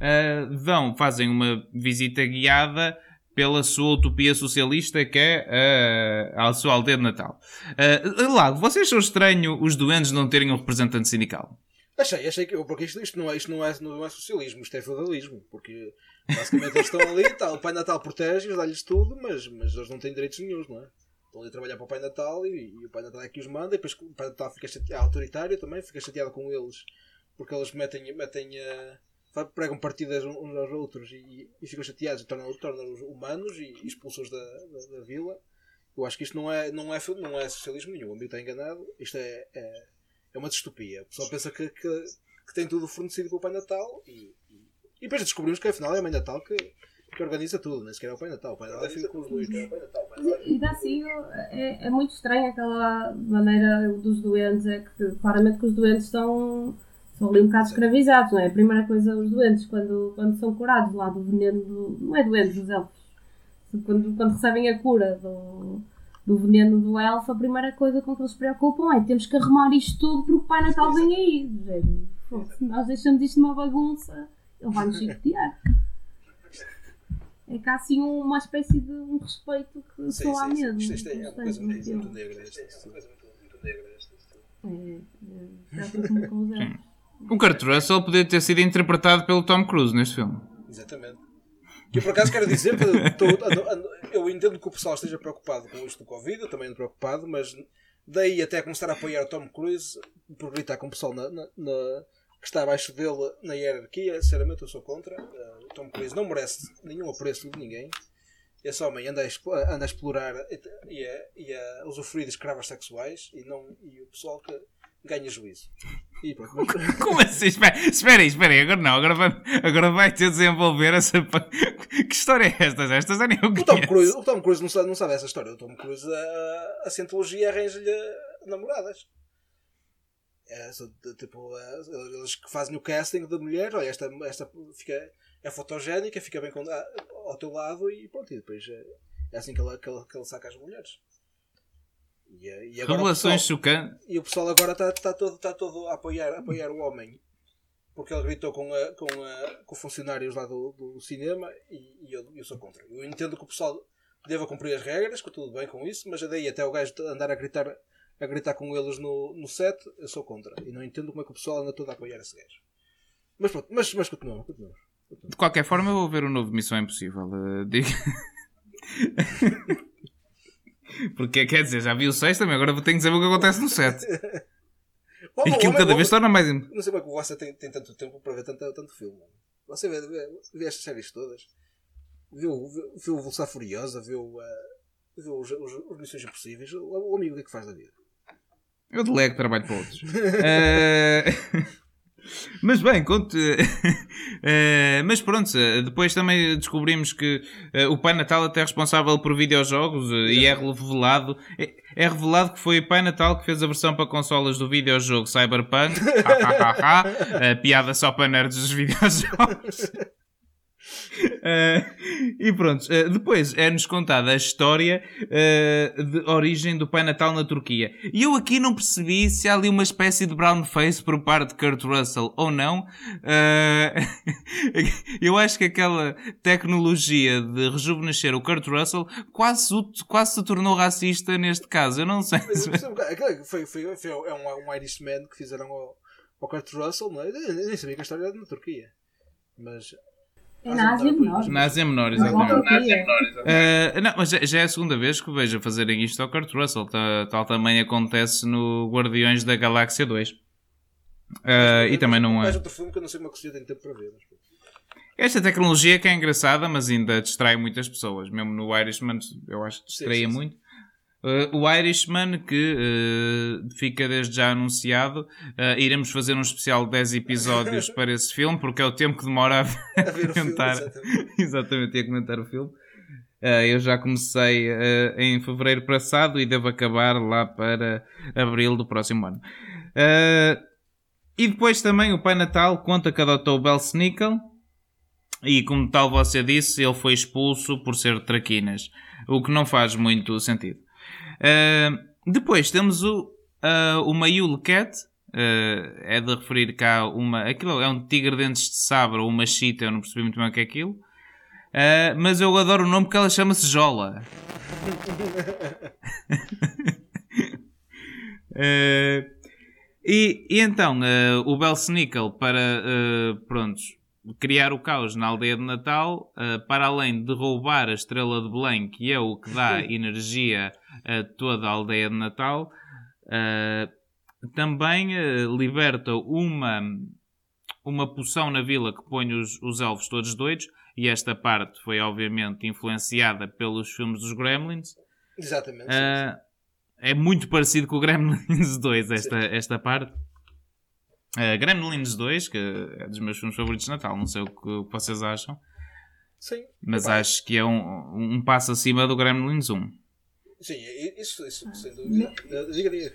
uh, vão, fazem uma visita guiada pela sua utopia socialista que é uh, a sua aldeia de Natal. Uh, Lago, vocês acham estranho os doentes não terem um representante sindical? Achei, achei que. Porque isto, isto, não, é, isto não, é, não é socialismo, isto é feudalismo. Porque basicamente eles estão ali tal. O Pai Natal protege-os, dá-lhes tudo, mas, mas eles não têm direitos nenhums, não é? Estão ali a trabalhar para o Pai Natal e, e o Pai Natal é que os manda. E depois o Pai Natal fica chateado, é autoritário também, fica chateado com eles porque eles metem, metem uh, pregam partidas uns aos outros e, e ficam chateados e tornam-os tornam humanos e expulsam-os da, da, da, vila. Eu acho que isto não é, não é, não é socialismo nenhum. O amigo está enganado. Isto é, é, é uma distopia. O pessoal pensa que, que, que, tem tudo fornecido pelo Pai Natal e, e, e depois descobrimos que afinal é a Mãe Natal que, que organiza tudo, nem sequer é o Pai Natal. O Pai Natal é filho com os dois. E dá assim, é, é muito estranho aquela maneira dos doentes. É que claramente que os doentes estão são ali um bocado escravizados, não é? A primeira coisa, os doentes, quando, quando são curados lá do veneno, do, não é doentes, os elfos, quando, quando recebem a cura do, do veneno do elfo, a primeira coisa com que eles se preocupam é temos que arrumar isto tudo porque o Pai Natal vem aí. se nós deixamos isto uma bagunça, ele vai nos chicotear. É que há assim uma espécie de um respeito que sim, só há mesmo. Isto, é, é uma coisa muito, negra. Isto, é muito negra. É, é, é, com os elfos. O Kurt Russell podia ter sido interpretado pelo Tom Cruise neste filme. Exatamente. Eu por acaso quero dizer que eu entendo que o pessoal esteja preocupado com isto do Covid, eu também ando preocupado, mas daí até começar a apoiar o Tom Cruise por gritar com o pessoal na, na, na, que está abaixo dele na hierarquia, sinceramente eu sou contra. Uh, o Tom Cruise não merece nenhum apreço de ninguém. Esse homem anda a, anda a explorar e a, e a usufruir de escravas sexuais e, não, e o pessoal que ganha juízo. E pronto. Como assim? Espera, espera aí, espera aí. Agora não, agora vai, agora vai ter de desenvolver essa. Que história é esta? Esta já nem eu o Tom Cruise, o Tom Cruise não sabe, não sabe essa história. O Tom Cruise, a, a Cientologia arranja-lhe namoradas. É, tipo, é, eles que fazem o casting da mulher, olha, esta, esta fica, é fotogénica, fica bem com, ao teu lado e pronto. E depois é, é assim que ele, que, ele, que ele saca as mulheres. E, eh, e Revelações chocantes. E o pessoal agora está tá todo, tá todo a, apoiar, a apoiar o homem porque ele gritou com, a, com, a, com funcionários lá do, do cinema e, e eu, eu, sou contra. Eu entendo que o pessoal deva cumprir as regras, que tudo bem com isso, mas daí até o gajo andar a gritar, a gritar com eles no, no set, eu sou contra. E não entendo como é que o pessoal anda todo a apoiar esse gajo. Mas pronto, mas, mas continuamos, continuamos, De qualquer forma, eu vou ver o novo Missão Impossível. Uh, diga. Porque quer dizer, já vi o 6 também, agora tenho que saber o que acontece no 7. e aquilo cada vez torna mais. Não sei como é que você tem, tem tanto tempo para ver tanto, tanto filme. Você vê, vê, vê estas séries todas. Viu, viu, viu o Velocidade Furiosa, viu, uh, viu os, os, os Missões Impossíveis. O, o amigo o que é que faz da vida? Eu delego trabalho para outros. uh... Mas bem, conte. uh, mas pronto, depois também descobrimos que uh, o Pai Natal até é responsável por videojogos uh, e é revelado. É, é, revelado que foi o Pai Natal que fez a versão para consolas do videojogo Cyberpunk. piada só para nerds dos videojogos. Uh, e pronto, uh, depois é-nos contada a história uh, de origem do Pai Natal na Turquia. E eu aqui não percebi se há ali uma espécie de brown face por parte de Kurt Russell ou não. eu acho que aquela tecnologia de rejuvenescer o Kurt Russell quase, quase se tornou racista neste caso. Eu não sei. Foi, foi, foi, é um, um Irishman que fizeram ao, ao Kurt Russell, não é? Eu nem sabia que a história era na Turquia. Mas é na Ásia Menor. Na Ásia Menor, exatamente. Uh, não, mas já é a segunda vez que vejo fazerem isto ao Kurt Russell. Tal, tal também acontece no Guardiões da Galáxia 2. Uh, mas, e também não é. Outro filme que eu não sei como é que tem tempo para ver. Mas... Esta tecnologia que é engraçada, mas ainda distrai muitas pessoas. Mesmo no Irishman, eu acho que distraía sim, sim, muito. Uh, o Irishman, que uh, fica desde já anunciado, uh, iremos fazer um especial de 10 episódios para esse filme, porque é o tempo que demora a, a comentar. Filme, exatamente. exatamente, a comentar o filme. eu já comecei em fevereiro passado e devo acabar lá para abril do próximo ano. e depois também o Pai Natal conta que adotou o Belsnickel. E como tal você disse, ele foi expulso por ser traquinas. O que não faz muito sentido. Uh, depois temos o, uh, o Mayule Cat. Uh, é de referir cá uma. Aquilo é um tigre dentes de sabre ou uma chita, eu não percebi muito bem o que é aquilo. Uh, mas eu adoro o nome porque ela chama-se Jola. uh, e, e, então, uh, o Belsnickel para, prontos, criar o caos na aldeia de Natal, para além de roubar a estrela de Belém, que é o que dá energia a toda a aldeia de Natal. Uh, também uh, liberta uma, uma poção na vila que põe os, os elfos todos doidos. E esta parte foi, obviamente, influenciada pelos filmes dos Gremlins. Exatamente. Uh, é muito parecido com o Gremlins 2, esta, esta parte. Uh, Gremlins 2, que é dos meus filmes favoritos de Natal, não sei o que, o que vocês acham. Sim. Mas acho que é um, um passo acima do Gremlins 1. Sim, isso, isso sem dúvida. Diga, diga, diga,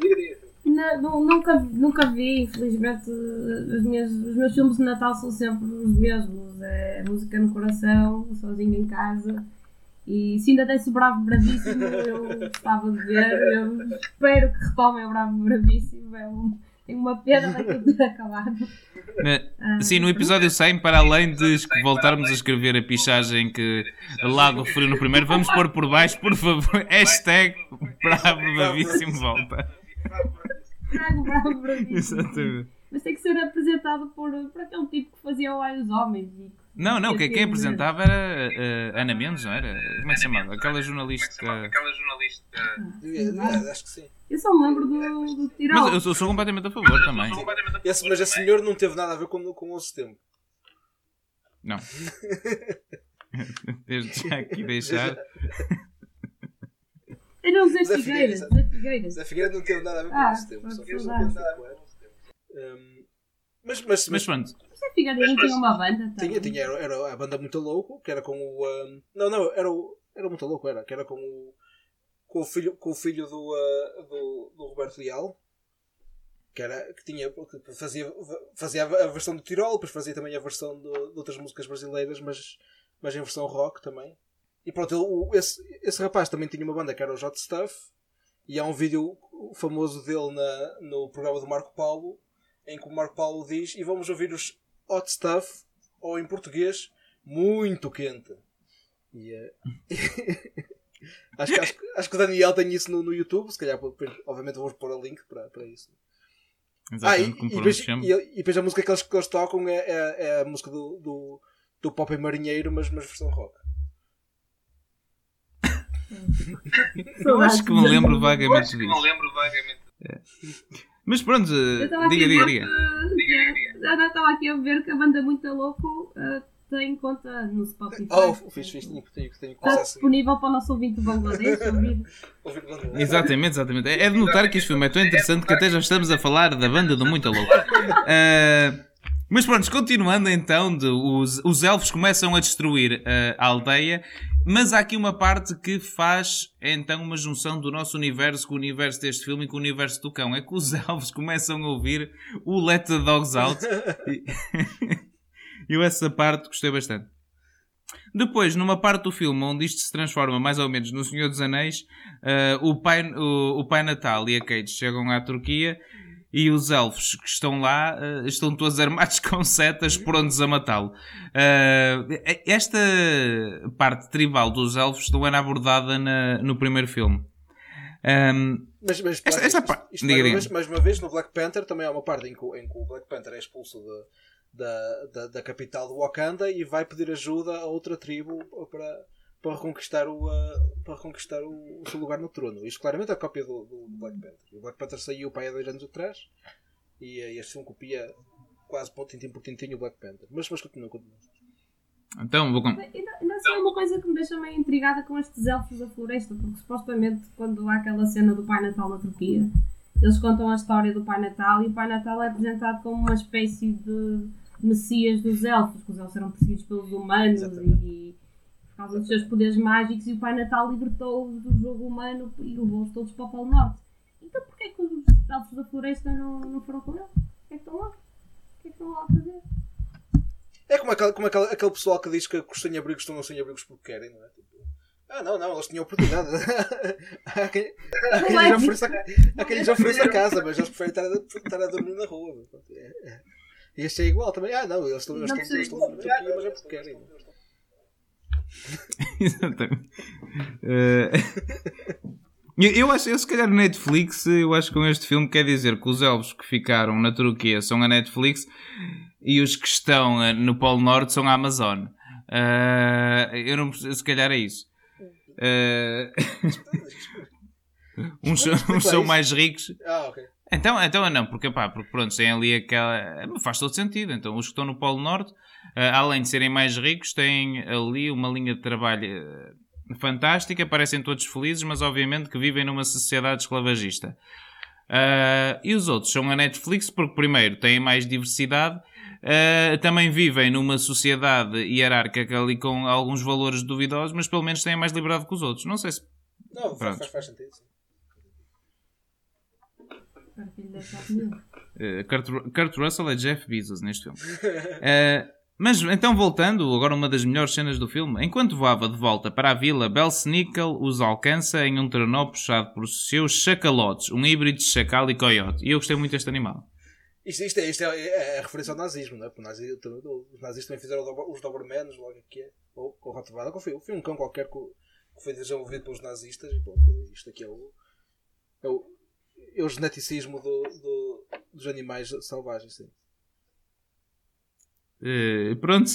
diga. Não, nunca, nunca vi, infelizmente, os meus, os meus filmes de Natal são sempre os mesmos. É música no coração, sozinho em casa. E se ainda desse o Bravo Bravíssimo, eu gostava de ver. Eu espero que retomem o Bravo Bravíssimo. É um, tenho uma pena daquilo ter acabado. Ah. Sim, no episódio 100, para além de voltarmos a escrever a pichagem que Lago referiu no primeiro, vamos pôr por baixo, por favor, hashtag Bravo Bravíssimo volta. Bravo, bravo, bravíssimo. Exatamente. Mas tem que ser apresentado por, por aquele tipo que fazia o Ai dos Homens e não, não, quem, quem apresentava era uh, Ana Mendes, não era? Como é que se chamava? Aquela jornalista. Aquela jornalista. Ah, acho que sim. Eu só me lembro do, do Tirol. Mas eu sou, sou completamente a favor também. Esse, mas esse senhor não teve nada a ver com, com o sistema. Não. Desde já aqui deixar. Era o Zé Figueiras. Zé Figueiras. Zé Figueiras não teve nada a ver com ah, o sistema. Só que não teve nada a ver com o sistema. Um, mas, mas, mas pronto. José Figueiredo tinha uma banda Tinha, tinha, era, era a banda Muito Louco, que era com o. Um, não, não, era o. Era Muito Louco, era, que era com o. Com o filho, com o filho do, uh, do, do Roberto Leal, que, era, que, tinha, que fazia, fazia a versão do Tirol, depois fazia também a versão de, de outras músicas brasileiras, mas, mas em versão rock também. E pronto, ele, o, esse, esse rapaz também tinha uma banda que era o J Stuff, e há um vídeo famoso dele na, no programa do Marco Paulo, em que o Marco Paulo diz, e vamos ouvir os hot stuff, ou em português, muito quente. E, uh, acho, que, acho, acho, que o Daniel tem isso no, no YouTube, se calhar, obviamente, vou pôr o link para, para isso. ah, e, e, depois, e, e, depois a música que eles, que eles tocam é, é, é a música do, do, do Pop Marinheiro, mas, mas versão rock. Eu acho que me lembro vagamente disso. É. Mas pronto, diga, diga, diga. Já estava aqui a ver que a banda Muito Louco uh, tem conta no Spotify. Oh, fiz, fiz, tenho, tenho, tenho Está disponível para o nosso ouvinte do Bangladesh ouvir. exatamente, exatamente. É de notar que este filme é tão interessante que até já estamos a falar da banda do Muito Louco. Uh, mas pronto, continuando então, de, os, os elfos começam a destruir uh, a aldeia mas há aqui uma parte que faz então uma junção do nosso universo com o universo deste filme e com o universo do cão. É que os elfos começam a ouvir o Let the Dogs Out. E, Eu essa parte gostei bastante. Depois, numa parte do filme onde isto se transforma mais ou menos no Senhor dos Anéis, uh, o, pai, o, o Pai Natal e a Kate chegam à Turquia e os elfos que estão lá uh, estão todos armados com setas prontos a matá-lo. Uh, esta parte tribal dos elfos não era abordada na, no primeiro filme. Um, mas, mas esta, esta parte, mais, vez, mais, uma vez, no Black Panther também há uma parte em que, em que o Black Panther é expulso de, da, da, da, capital de Wakanda e vai pedir ajuda a outra tribo para, para reconquistar, o, uh, para reconquistar o, o, seu lugar no trono. Isto claramente é a cópia do, do, Black Panther. O Black Panther saiu para aí há dois anos atrás e, e este filme copia quase por tintim por tintim o Black Panther. Mas, mas continua, continua. Então, vou. Ainda, ainda assim é uma coisa que me deixa meio intrigada com estes elfos da floresta, porque supostamente quando há aquela cena do Pai Natal na Turquia, eles contam a história do Pai Natal e o Pai Natal é apresentado como uma espécie de messias dos elfos, que os elfos eram perseguidos pelos humanos Exatamente. e por causa dos seus poderes mágicos e o Pai Natal libertou-os do jogo humano e levou-os todos para o Polo Norte. Então porquê que os elfos da floresta não, não foram com ele? O que é que estão lá? O que é que estão lá a fazer? É como, aquele, como aquele, aquele pessoal que diz que os sem-abrigos estão sem abrigos porque querem, não é? Tipo, ah, não, não, eles tinham oportunidade. há quem, há quem lhes ofereça, há quem lhes ofereça a casa, mas eles preferem estar a, estar a dormir na rua. É, é. E este é igual também. Ah, não, eles estão, eles estão, eles estão Turquia, mas é porque querem. Exatamente. Uh, eu acho, eu se calhar Netflix, eu acho que com este filme quer dizer que os elfos que ficaram na Turquia são a Netflix e os que estão eh, no Polo Norte são a Amazon. Uh, eu não se calhar é isso. Uh, uns, uns são mais ricos. Ah, ok. Então, então não, porque, pá, porque pronto, tem ali aquela. Faz todo sentido. Então, os que estão no Polo Norte, uh, além de serem mais ricos, têm ali uma linha de trabalho fantástica, parecem todos felizes, mas obviamente que vivem numa sociedade esclavagista. Uh, e os outros são a Netflix porque, primeiro, têm mais diversidade Uh, também vivem numa sociedade hierárquica ali com alguns valores duvidosos, mas pelo menos têm mais liberdade que os outros. Não sei se. Não, faz, faz, faz sentido. Uh, Kurt, Kurt, Russell é Jeff Bezos neste filme. Uh, mas então voltando, agora uma das melhores cenas do filme. Enquanto voava de volta para a vila, Belsnickel os alcança em um trenó puxado por seus chacalotes, um híbrido de chacal e coiote. E eu gostei muito deste animal. Isto, isto, é, isto é, é, é referência ao nazismo, não é? Porque nazi, os nazistas também fizeram os Dobermans, logo aqui é. Ou o Rottweiler, foi, foi um cão qualquer que, que foi desenvolvido pelos nazistas. E pronto, isto aqui é o, é o, é o geneticismo do, do, dos animais selvagens, sim. Uh, pronto.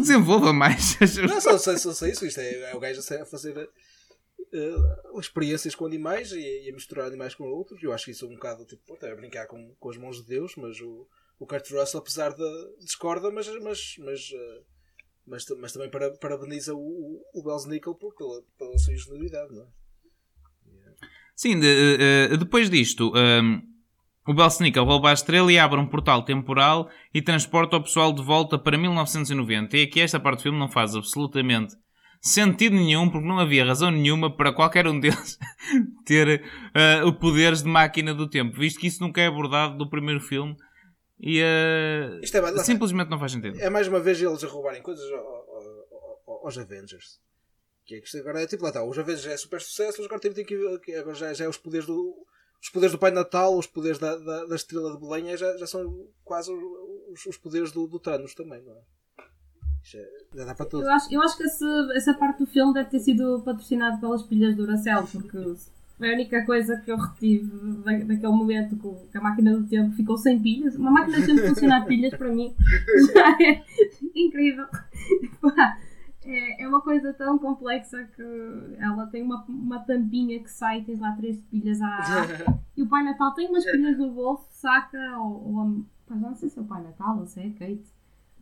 desenvolva mais. Não, só, só, só, só isso. Isto é, é o gajo a fazer uh, experiências com animais e, e, a misturar animais com outros. Eu acho que isso é um bocado tipo, é brincar com, com as mãos de Deus, mas o, o Kurt Russell, apesar de discorda, mas, mas, mas, uh, mas, mas, também para, parabeniza o, o, o Bells Nickel pela, pela sua ingenuidade, não é? Sim, de, uh, depois disto. Um, ehm, o Belsnickel rouba a estrela e abre um portal temporal e transporta o pessoal de volta para 1990. E aqui esta parte do filme não faz absolutamente sentido nenhum, porque não havia razão nenhuma para qualquer um deles ter uh, o poderes de máquina do tempo, visto que isso nunca é abordado do primeiro filme e uh, é, simplesmente não faz sentido. É mais uma vez eles a roubarem coisas aos Avengers. Que é que agora é tipo lá está, os Avengers já é super sucesso, agora tem, que agora já, já é os poderes do os poderes do Pai Natal, os poderes da, da, da Estrela de Belém já, já são quase os, os poderes do, do Thanos também, não é? Já, já dá para tudo. Eu acho, eu acho que esse, essa parte do filme deve ter sido patrocinado pelas pilhas do Duracell, porque foi a única coisa que eu retive da, daquele momento que a máquina do tempo ficou sem pilhas. Uma máquina do tempo funcionar pilhas para mim já é incrível. É, é uma coisa tão complexa que ela tem uma, uma tampinha que sai, tens lá três pilhas a e o Pai Natal tem umas pilhas no bolso, saca, ou, ou não sei se é o Pai Natal ou se é a Kate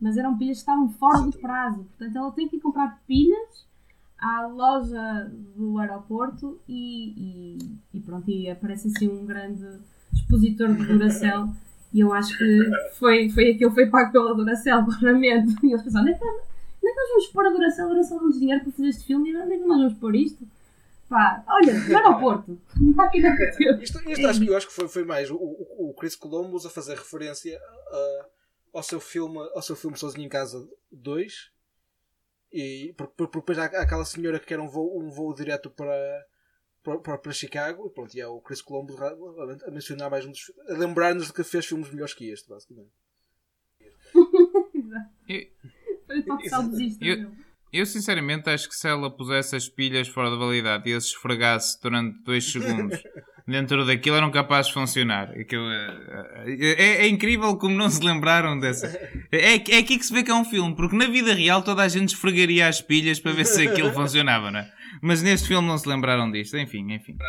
mas eram pilhas que estavam fora do prazo. Portanto, ela tem que ir comprar pilhas à loja do aeroporto e, e, e pronto, e aparece assim um grande expositor de Duracell. E eu acho que foi, foi aquilo que foi pago pela Duracell, claramente. E eles pensaram, onde é que, onde é que nós vamos pôr a Duracell? A Duracell dá-nos dinheiro para fazer este filme e onde é que nós vamos pôr isto? Pá, olha, no aeroporto. isto, isto acho, eu acho que foi, foi mais o, o, o Chris Columbus a fazer referência a ao seu filme, ao seu filme Sozinho em Casa 2. E por- por- depois há, aquela senhora que quer um voo, um voo direto para, para, para Chicago. E pronto, e há o Chris Colombo a mencionar mais um dos a lembrar-nos de que fez filmes melhores que este, basicamente. Exato. Eu- Saudosista Eu-. Eu sinceramente acho que se ela pusesse as pilhas fora da validade e as esfregasse durante dois segundos dentro daquilo eram capazes de funcionar. Aquilo, é, é- é incrível como não se lembraram dessa. É, é aqui que se vê que é um filme, porque na vida real toda a gente esfregaria as pilhas para ver se aquilo funcionava, não é? Mas neste filme não se lembraram disto. Enfim, enfim. Mas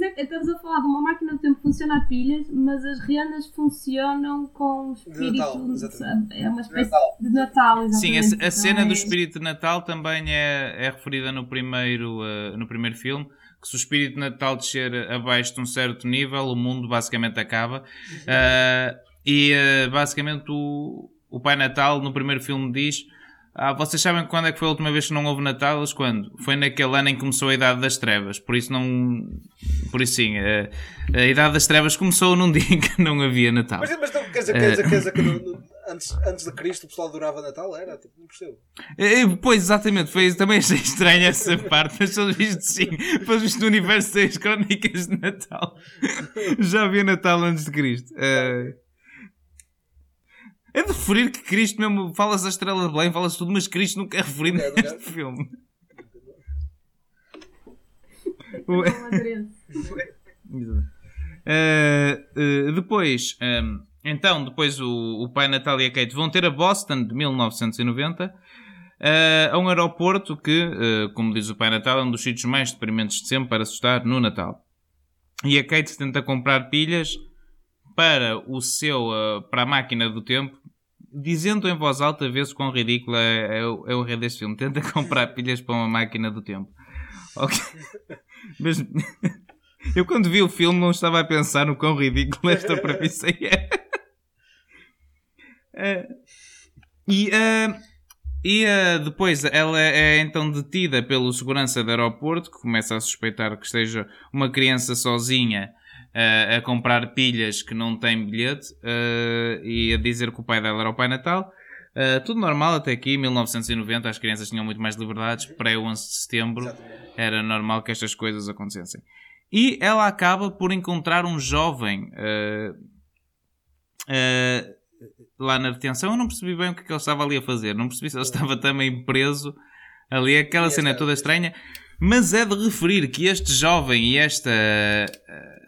estamos a falar de uma máquina do tempo que funciona a pilhas, mas as renas funcionam com o espírito. Natal, exatamente. é uma espécie de Natal, exatamente. Sim, a, a Então cena é- do espírito de Natal também é, é referida no primeiro, eh, no primeiro filme. Que se o espírito de Natal descer abaixo de um certo nível, o mundo basicamente acaba. Eh, e eh, basicamente o, o Pai Natal no primeiro filme diz: ah, Vocês sabem quando é que foi a última vez que não houve Natal? Quando? Foi naquele ano em que começou a Idade das Trevas. Por isso não. Por isso sim, eh, a Idade das Trevas começou num dia em que não havia Natal. Mas, mas não, quer dizer, quer dizer, quer dizer que no- no- antes, antes de Cristo o pessoal adorava Natal? Era? Tipo, não percebo. É, Pois, exatamente, foi. Também achei estranho essa parte, mas pelos vistos sim. Pelos vistos no universo tem as crónicas de Natal. Já havia Natal antes de Cristo. É, é de referir que Cristo mesmo, fala-se da estrela de Belém, fala-se tudo, mas Cristo nunca é referido É, neste filme. Eh, eh, depois, ehm, então, depois o, o pai Natal e a Kate vão ter a Boston de 1990 eh, a um aeroporto que, eh, como diz o pai Natal, é um dos sítios mais deprimentes de sempre para assustar no Natal. E a Kate tenta comprar pilhas para o seu, eh, para a máquina do tempo, dizendo em voz alta vezes quão ridícula é, é, é o rei deste filme. Tenta comprar pilhas para uma máquina do tempo. Ok. Mas eu quando vi o filme não estava a pensar no quão ridículo esta premissa é. Eh, e eh, e eh, depois ela é então detida pelo segurança do aeroporto, que começa a suspeitar que esteja uma criança sozinha a comprar pilhas que não tem bilhete eh, e a dizer que o pai dela era o Pai Natal. Eh, tudo normal até aqui, 1990, as crianças tinham muito mais liberdades, pré-11 de setembro Exatamente. era normal que estas coisas acontecessem. E ela acaba por encontrar um jovem eh, eh, lá na detenção. Eu não percebi bem o que, é que ele estava ali a fazer. Não percebi se ele estava também preso ali. Aquela cena é toda estranha. Mas é de referir que este jovem e esta eh,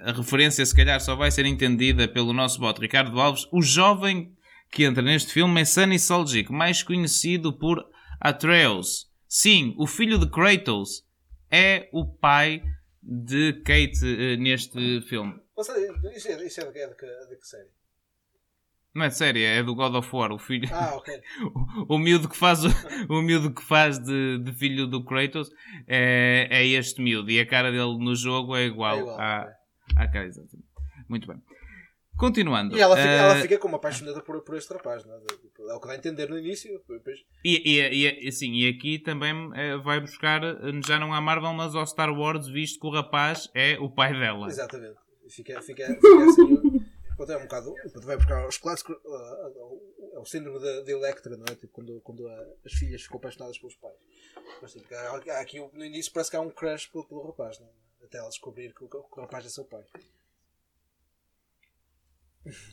a referência, se calhar, só vai ser entendida pelo nosso bot Ricardo Alves. O jovem que entra neste filme é Sunny Soljic, mais conhecido por Atreus. Sim, o filho de Kratos é o pai de Kate eh, neste filme. Você, isso é, isso é é de, que- de que série? Não é de série, é do God of War, o filho. Ah, ok. O, o miúdo que faz, o, o miúdo que faz de, de filho do Kratos é, é este miúdo. E a cara dele no jogo é igual, É igual, à, ok. à cara, exatamente. Muito bem. Continuando. E ela fica, eh, ela fica como apaixonada por, por este rapaz, não é? É o que dá a entender no início. Depois, E, e, e, assim, e aqui também eh, vai buscar, eh, já não à Marvel, mas ao Star Wars, visto que o rapaz é o pai dela. exatamente. Fica, fica, fica assim. Pronto, é um bocado. Pronto, vai buscar os clássicos. uh, uh, É o síndrome de, de Electra, não é? Tipo, quando, quando a- as filhas ficam apaixonadas pelos pais. Mas, tipo, há, há aqui no início parece que há um crush pelo, pelo rapaz, não é? Até ela descobrir que o, que o rapaz é seu pai.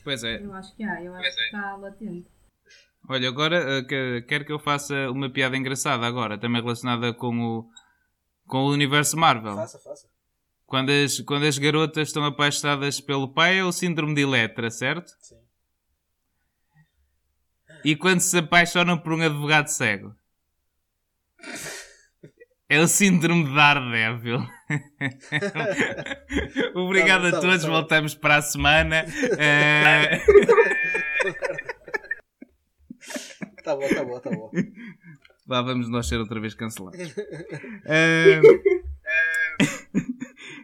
Pois é. Eu acho que há, eu acho que está latente. Olha, agora que- quero que eu faça uma piada engraçada agora, também relacionada com o, com o universo Marvel. Faça, faça. Quando as, quando as garotas estão apaixonadas pelo pai é o síndrome de Electra, certo? Sim. E quando se apaixonam por um advogado cego? É o síndrome de Daredevil. Obrigado Tá bom, a tá bom, todos, tá voltamos para a semana. Eh, Tá bom, tá bom, tá bom. Vá, vamos nós ser outra vez cancelados. Eh,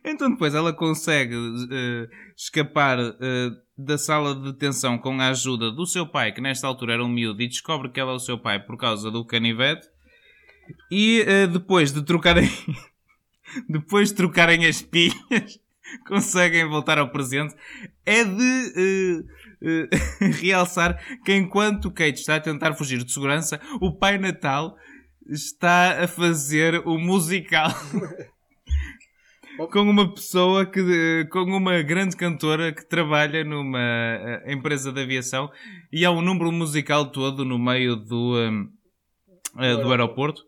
então depois ela consegue eh, escapar eh, da sala de detenção com a ajuda do seu pai, que nesta altura era um miúdo, e descobre que ela é o seu pai por causa do canivete. E eh, depois de trocarem depois de trocarem as pilhas, conseguem voltar ao presente. É de realçar que enquanto Kate está a tentar fugir de segurança, o Pai Natal está a fazer o musical com uma pessoa que com uma grande cantora que trabalha numa eh, empresa de aviação e há um número musical todo no meio do, um, uh, do aeroporto.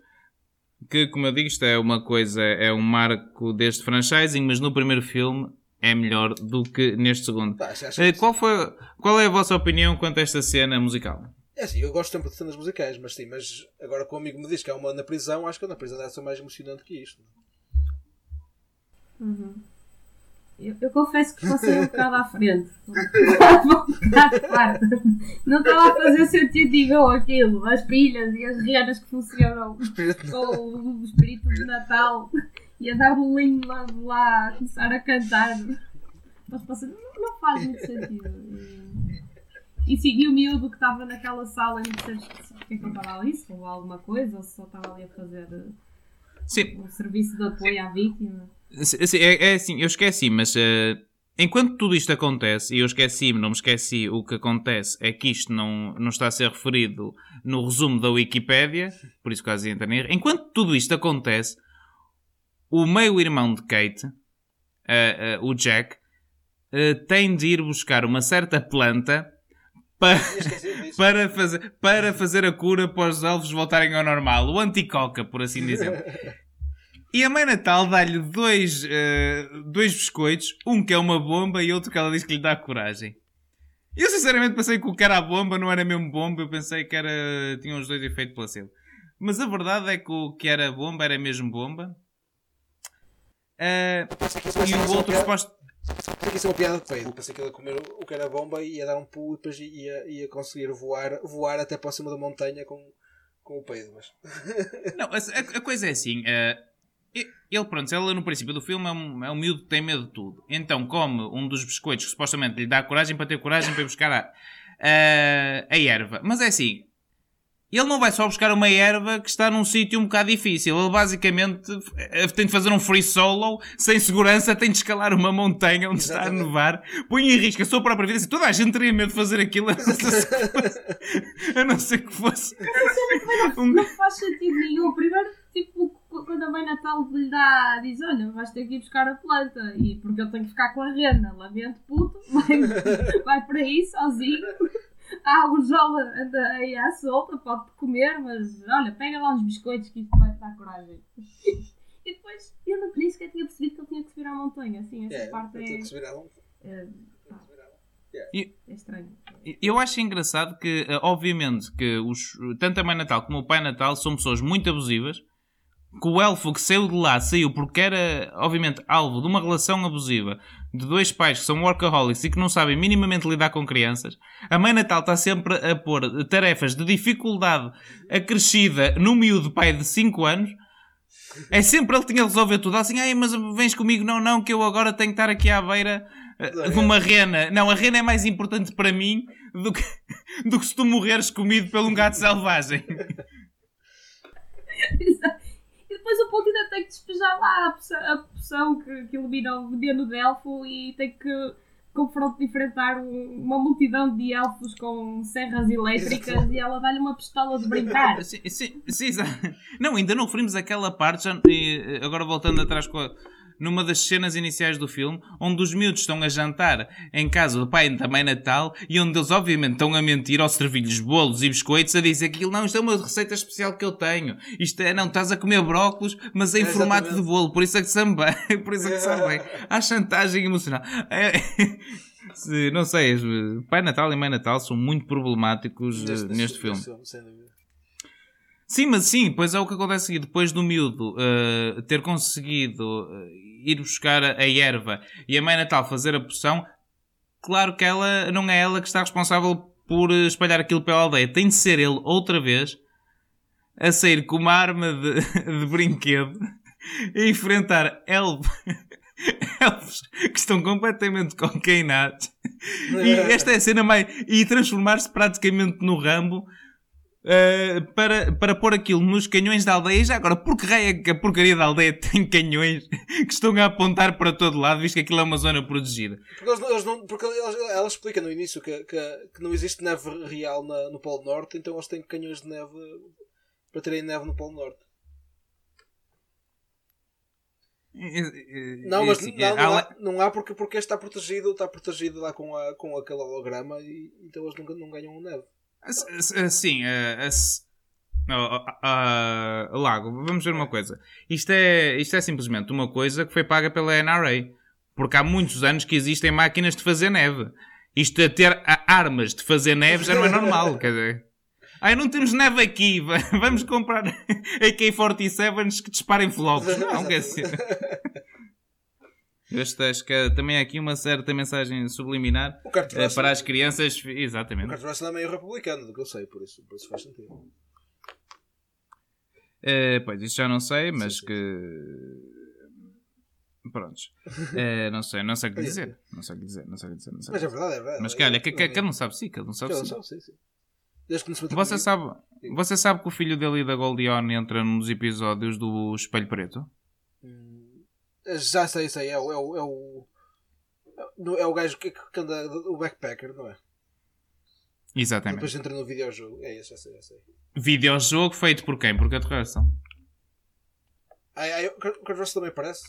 que como eu digo isto é uma coisa é um marco deste franchising mas no primeiro filme é melhor do que neste segundo. Pá, Uh, qual foi qual é a vossa opinião quanto a esta cena musical? É assim, eu gosto sempre de cenas musicais, mas sim, mas agora que o amigo me diz que há uma na prisão, acho que a na prisão deve ser mais emocionante que isto. Uhum. Eu, eu confesso que passei um bocado à frente. um. Não estava a fazer sentido igual aquilo. As pilhas e as renas que funcionam com o espírito de Natal e a dar um linho lá lá a começar a cantar. Mas passa- não, não faz muito sentido. E, e segui o miúdo que estava naquela sala e não percebes é que ele estava ali, se falou alguma coisa ou se só estava ali a fazer eh, sim um serviço de apoio à vítima. É, é assim, eu esqueci, mas eh, enquanto tudo isto acontece, e eu esqueci-me, não me esqueci, o que acontece é que isto não, não está a ser referido no resumo da Wikipédia, por isso quase entra em. Enquanto tudo isto acontece, o meio-irmão de Kate, eh, eh, o Jack, tem de ir buscar uma certa planta para, para, fazer, para fazer a cura para os elfos voltarem ao normal. O anticoca, por assim dizer. E a Mãe Natal dá-lhe dois, eh, dois biscoitos, um que é uma bomba e outro que ela diz que lhe dá coragem. Eu sinceramente pensei que o que era a bomba não era mesmo bomba, eu pensei que era, tinha os dois efeitos placebo. Mas a verdade é que o que era bomba era mesmo bomba. Isso e o outro suposto. pensei que isso é uma piada de peido. Pensei que ele ia comer o que era bomba e ia dar um pulo e depois ia, ia conseguir voar, voar até para cima da montanha com, com o peido. Mas... Não, a, a- coisa é assim. e- ele, pronto, ele no princípio do filme é um, é um miúdo que tem medo de tudo. Então come um dos biscoitos que supostamente lhe dá coragem para ter coragem para ir buscar a, a, a erva. Mas é assim. Ele não vai só buscar uma erva que está num sítio um bocado difícil. Ele basicamente eh, tem de fazer um free solo, sem segurança, tem de escalar uma montanha onde está a Exatamente. nevar, põe em risco a sua própria vida. Assim, toda a gente teria medo de fazer aquilo, a não ser que fosse. A não ser que fosse um Não faz sentido nenhum. Primeiro, tipo, quando a mãe Natal lhe dá, diz: Olha, vais ter que ir buscar a planta. E porque eu tenho que ficar com a rena. Lamento, puto. Vai, vai para aí sozinho. A Jola anda aí à solta, pode comer, mas olha, pega lá uns biscoitos que isto vai te dar coragem. E depois, eu não nem sequer tinha percebido que ele tinha que subir à montanha. Assim, essa É, parte eu é, tenho que se virar um. é, pá, E- é estranho. Eu acho engraçado que, eh, obviamente, que os, tanto a Mãe Natal como o Pai Natal são pessoas muito abusivas. Que o elfo que saiu de lá saiu porque era, obviamente, alvo de uma relação abusiva de dois pais que são workaholics e que não sabem minimamente lidar com crianças. A Mãe Natal está sempre a pôr tarefas de dificuldade acrescida no miúdo pai de 5 anos. É sempre ele que tinha de resolver tudo. Assim, ai, mas vens comigo? Não, não, que eu agora tenho que estar aqui à beira eh, de uma rena. Não, a rena é mais importante para mim do que, do que se tu morreres comido por um gato selvagem. Exato. Depois o ponto ainda tem que despejar lá a poção, a poção que, que elimina o veneno de elfo e tem que confronto de enfrentar um- uma multidão de elfos com serras elétricas e ela dá-lhe uma pistola de brincar. Sim, sim, sim, exato. Não, ainda não referimos aquela parte, já, e, agora voltando atrás com a- numa das cenas iniciais do filme, onde os miúdos estão a jantar em casa do pai e da mãe Natal e onde eles obviamente estão a mentir ao servir-lhes bolos e biscoitos a dizer que aquilo não, isto é uma receita especial que eu tenho. Isto é, não, estás a comer brócolos, mas em É, formato de bolo, por isso é que são bem, por isso é que bem. Há chantagem emocional. É, não sei, Pai Natal e Mãe Natal são muito problemáticos eh, neste filme. dúvida. Sim, mas sim, pois é o que acontece aqui. Depois do miúdo eh, ter conseguido eh, ir buscar a, erva e a mãe Natal fazer a poção, claro que ela não é ela que está responsável por eh, espalhar aquilo pela aldeia. Tem de ser ele outra vez a sair com uma arma de, de brinquedo e enfrentar elfos, que estão completamente cocainados. E esta é a cena mais. E transformar-se praticamente no Rambo uh, para, para pôr aquilo nos canhões da aldeia. Já agora, por que raio é que a porcaria da aldeia tem canhões que estão a apontar para todo lado, visto que aquilo é uma zona protegida? Porque, eles, eles não, porque eles, ela explica no início que, que, que não existe neve real na, no Polo Norte, então eles têm canhões de neve para terem neve no Polo Norte. Não, mas não, não, há, não há porque, porque está protegido, está protegido lá com, a, com aquele holograma e então eles nunca não ganham neve. Sim, uh, Lago, vamos ver uma coisa. Isto é, isto é simplesmente uma coisa que foi paga pela NRA. Porque há muitos anos que existem máquinas de fazer neve. Isto de ter armas de fazer neve já não é normal. quer dizer. Ai, não temos neve aqui, vamos comprar AK-47s que disparem flocos. Não, quer dizer. Este acho que também há aqui uma certa mensagem subliminar é, para as crianças. Exatamente. O Kurt Russell é meio republicano, do que eu sei, por isso, por isso faz sentido. É, pois, isso já não sei, mas que. Prontos. É, não sei, não sei o que dizer. Não sei o que dizer, não sei o que dizer. Não mas é verdade, é verdade. Mas que olha, que, que, que não sabe sim, que não sabe sim. Sabe, sim, sim. Você sabe, você sabe que o filho dele e da Goldion entra nos episódios do Espelho Preto? Já sei, sei. É o. É o, é o, é o gajo que, que anda. O backpacker, não é? Exatamente. Depois entra no videojogo. É esse, já sei, já sei. Videojogo feito por quem? Por Kurt Russell. Ai, ai, Kurt Russell também aparece?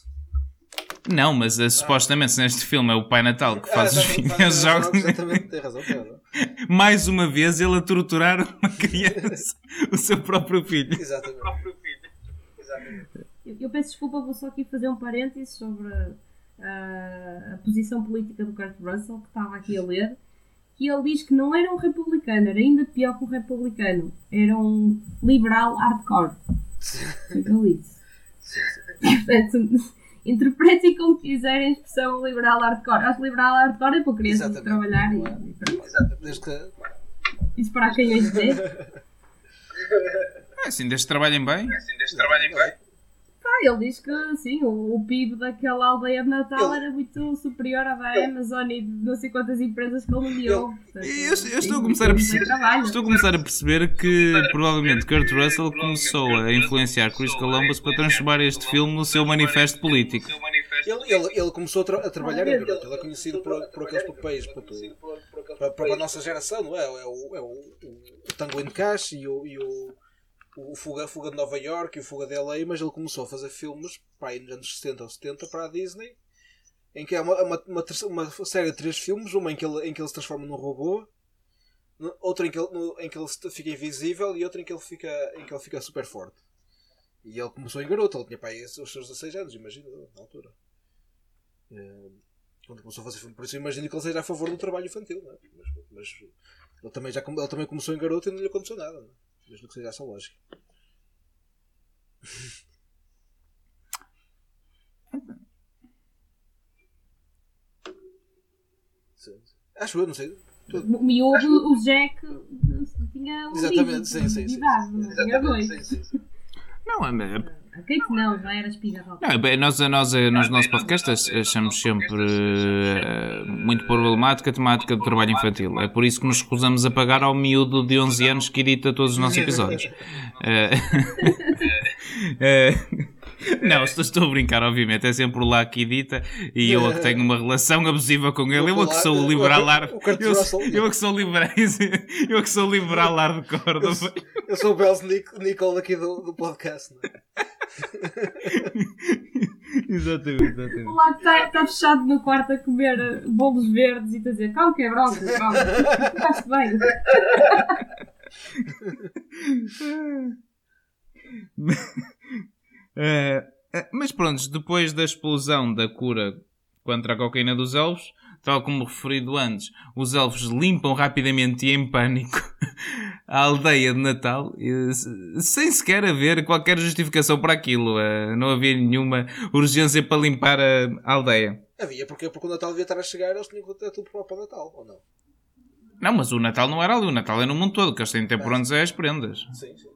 Não, mas uh, supostamente neste filme é o Pai Natal que faz ah, os videojogos. Exatamente, tem razão, tem razão. Mais uma vez ele a torturar uma criança, o seu próprio filho. Exatamente. O próprio filho. Exatamente. Eu, eu, peço desculpa, vou só aqui fazer um parênteses sobre a, a posição política do Kurt Russell, que estava aqui a ler, que ele diz que não era um republicano, era ainda pior que um republicano, era um liberal hardcore. Foi o que ele disse. Portanto, interpretem como quiserem a expressão liberal hardcore. Acho que liberal hardcore é para crianças trabalhar e, e pronto. Desde que... E separar canhões de É assim, desde que trabalhem bem. É assim, desde que trabalhem bem. Ah, ele diz que sim, o, o PIB daquela aldeia de Natal ele... era muito superior à da Amazon e de não sei quantas empresas que ele nomeou. Eu, eu, estou, a começar a perceber, estou a começar a perceber que provavelmente Kurt Russell começou a influenciar Chris Columbus para transformar este filme no seu manifesto político. Ele, ele, ele começou a, tra a trabalhar em garoto, ele é conhecido por, por aqueles papéis para, a nossa geração, não é? É o, é o, o, o Tango in Cash e o, e o o Fuga, Fuga de Nova York e o Fuga de LA, mas ele começou a fazer filmes aí nos anos 60 ou 70 para a Disney, em que é uma, uma, uma, uma série de três filmes, uma em que ele, em que ele se transforma num robô, outra em que ele, no, em que ele fica invisível e outra em que ele fica, em que ele fica super forte. E ele começou em garoto, ele tinha aí os seus 16 anos, imagino, na altura. Eh, quando começou a fazer filme, por isso imagino que ele seja a favor do trabalho infantil, é? mas, mas, ele, também já, ele também começou em garoto e não lhe aconteceu nada. Não é? Mesmo que seja essa lógica. Acho eu, não sei. O miúdo, o Jack tinha um Exatamente, sim, sim, sim. Não tinha dois. Não, é. A Kate não, já era espiga Não, bem, nós, nós, nos nossos podcasts achamos sempre uh, muito problemática a temática do trabalho infantil. É por isso que nos recusamos a pagar ao miúdo de 11 anos que edita todos os nossos episódios. Uh, uh, Não, estou, estou a brincar, obviamente. É sempre o lá que edita e eu é que tenho uma relação abusiva com ele. Eu é que sou o liberal ar. Eu, eu que sou liberal. Eu que sou liberal hardcore. Eu, eu sou o Bells Nicole aqui do, do podcast. Não é? exatamente, exatamente. O lado está, está fechado no quarto a comer bolos verdes e está a dizer: calma que é brócolis, calma. Estás bem. Uh, mas pronto, depois da explosão da cura contra a cocaína dos elfos, tal como referido antes, os elfos limpam rapidamente e em pânico a aldeia de Natal, sem sequer haver qualquer justificação para aquilo. Uh, não havia nenhuma urgência para limpar a aldeia. Havia, porque, porque o Natal devia estar a chegar, eles tinham que ter tudo para o Natal, ou não? Não, mas o Natal não era ali, o Natal é no mundo todo, que eles têm de ter por onde é as prendas. Sim, sim.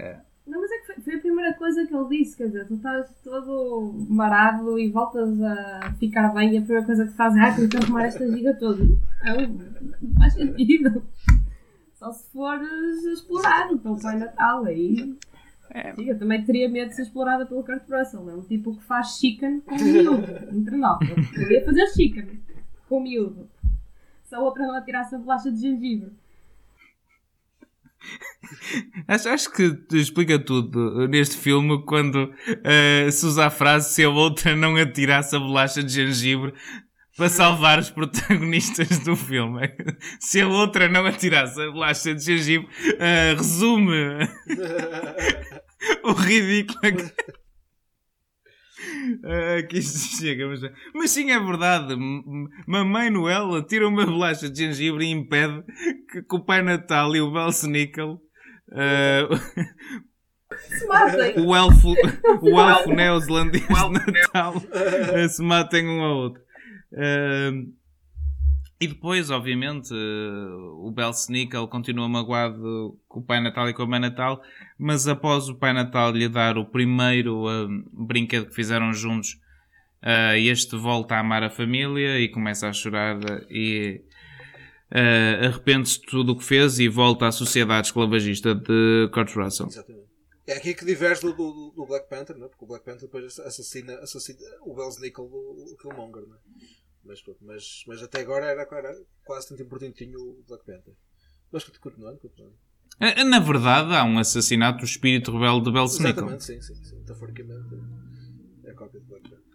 É. Não, mas é que foi, foi, a primeira coisa que ele disse, quer dizer, tu estás todo marado e voltas a ficar bem e a primeira coisa que fazes é ah, tenho que arrumar esta giga toda. Não, não faz sentido. Só se fores explorado pelo Pai Natal. Aí. É. Sim, eu também teria medo de ser explorada pelo Kurt Russell. É um tipo que faz chicken com miúdo. Entre nós. Eu poderia fazer chicken com miúdo. Se a outra não atirasse a bolacha de gengibre. Acho, acho que explica tudo neste filme quando eh, se usa a frase se a outra não atirasse a bolacha de gengibre para salvar os protagonistas do filme. Se a outra não atirasse a bolacha de gengibre, eh, resume o ridículo que... Ah, que chega, mas... mas sim, é verdade. Mamãe Noel tira uma bolacha de gengibre e impede que, que o Pai Natal e o Belsnickel ah, Se matem! o elfo, o elfo neozelandês de Natal eh, se matem um ao outro. Eh, e depois, obviamente, eh, o Belsnickel continua magoado com o Pai Natal e com a Mãe Natal, mas após o Pai Natal lhe dar o primeiro eh, brinquedo que fizeram juntos, eh, este volta a amar a família e começa a chorar e eh, arrepende-se de tudo o que fez e volta à sociedade esclavagista de Kurt Russell. Exatamente. É aqui que diverge do, do, do Black Panther, não é? porque o Black Panther depois assassina, assassina o Bells Nickel do Killmonger. Não é? Mas, pronto, mas, mas até agora era, era quase tanto importantinho o Black Panther. Mas continuando, continuando. Na verdade, há um assassinato do espírito rebelde de Belsnickel. Exatamente, sim, sim, sim. Metaforicamente é a cópia do Black Panther.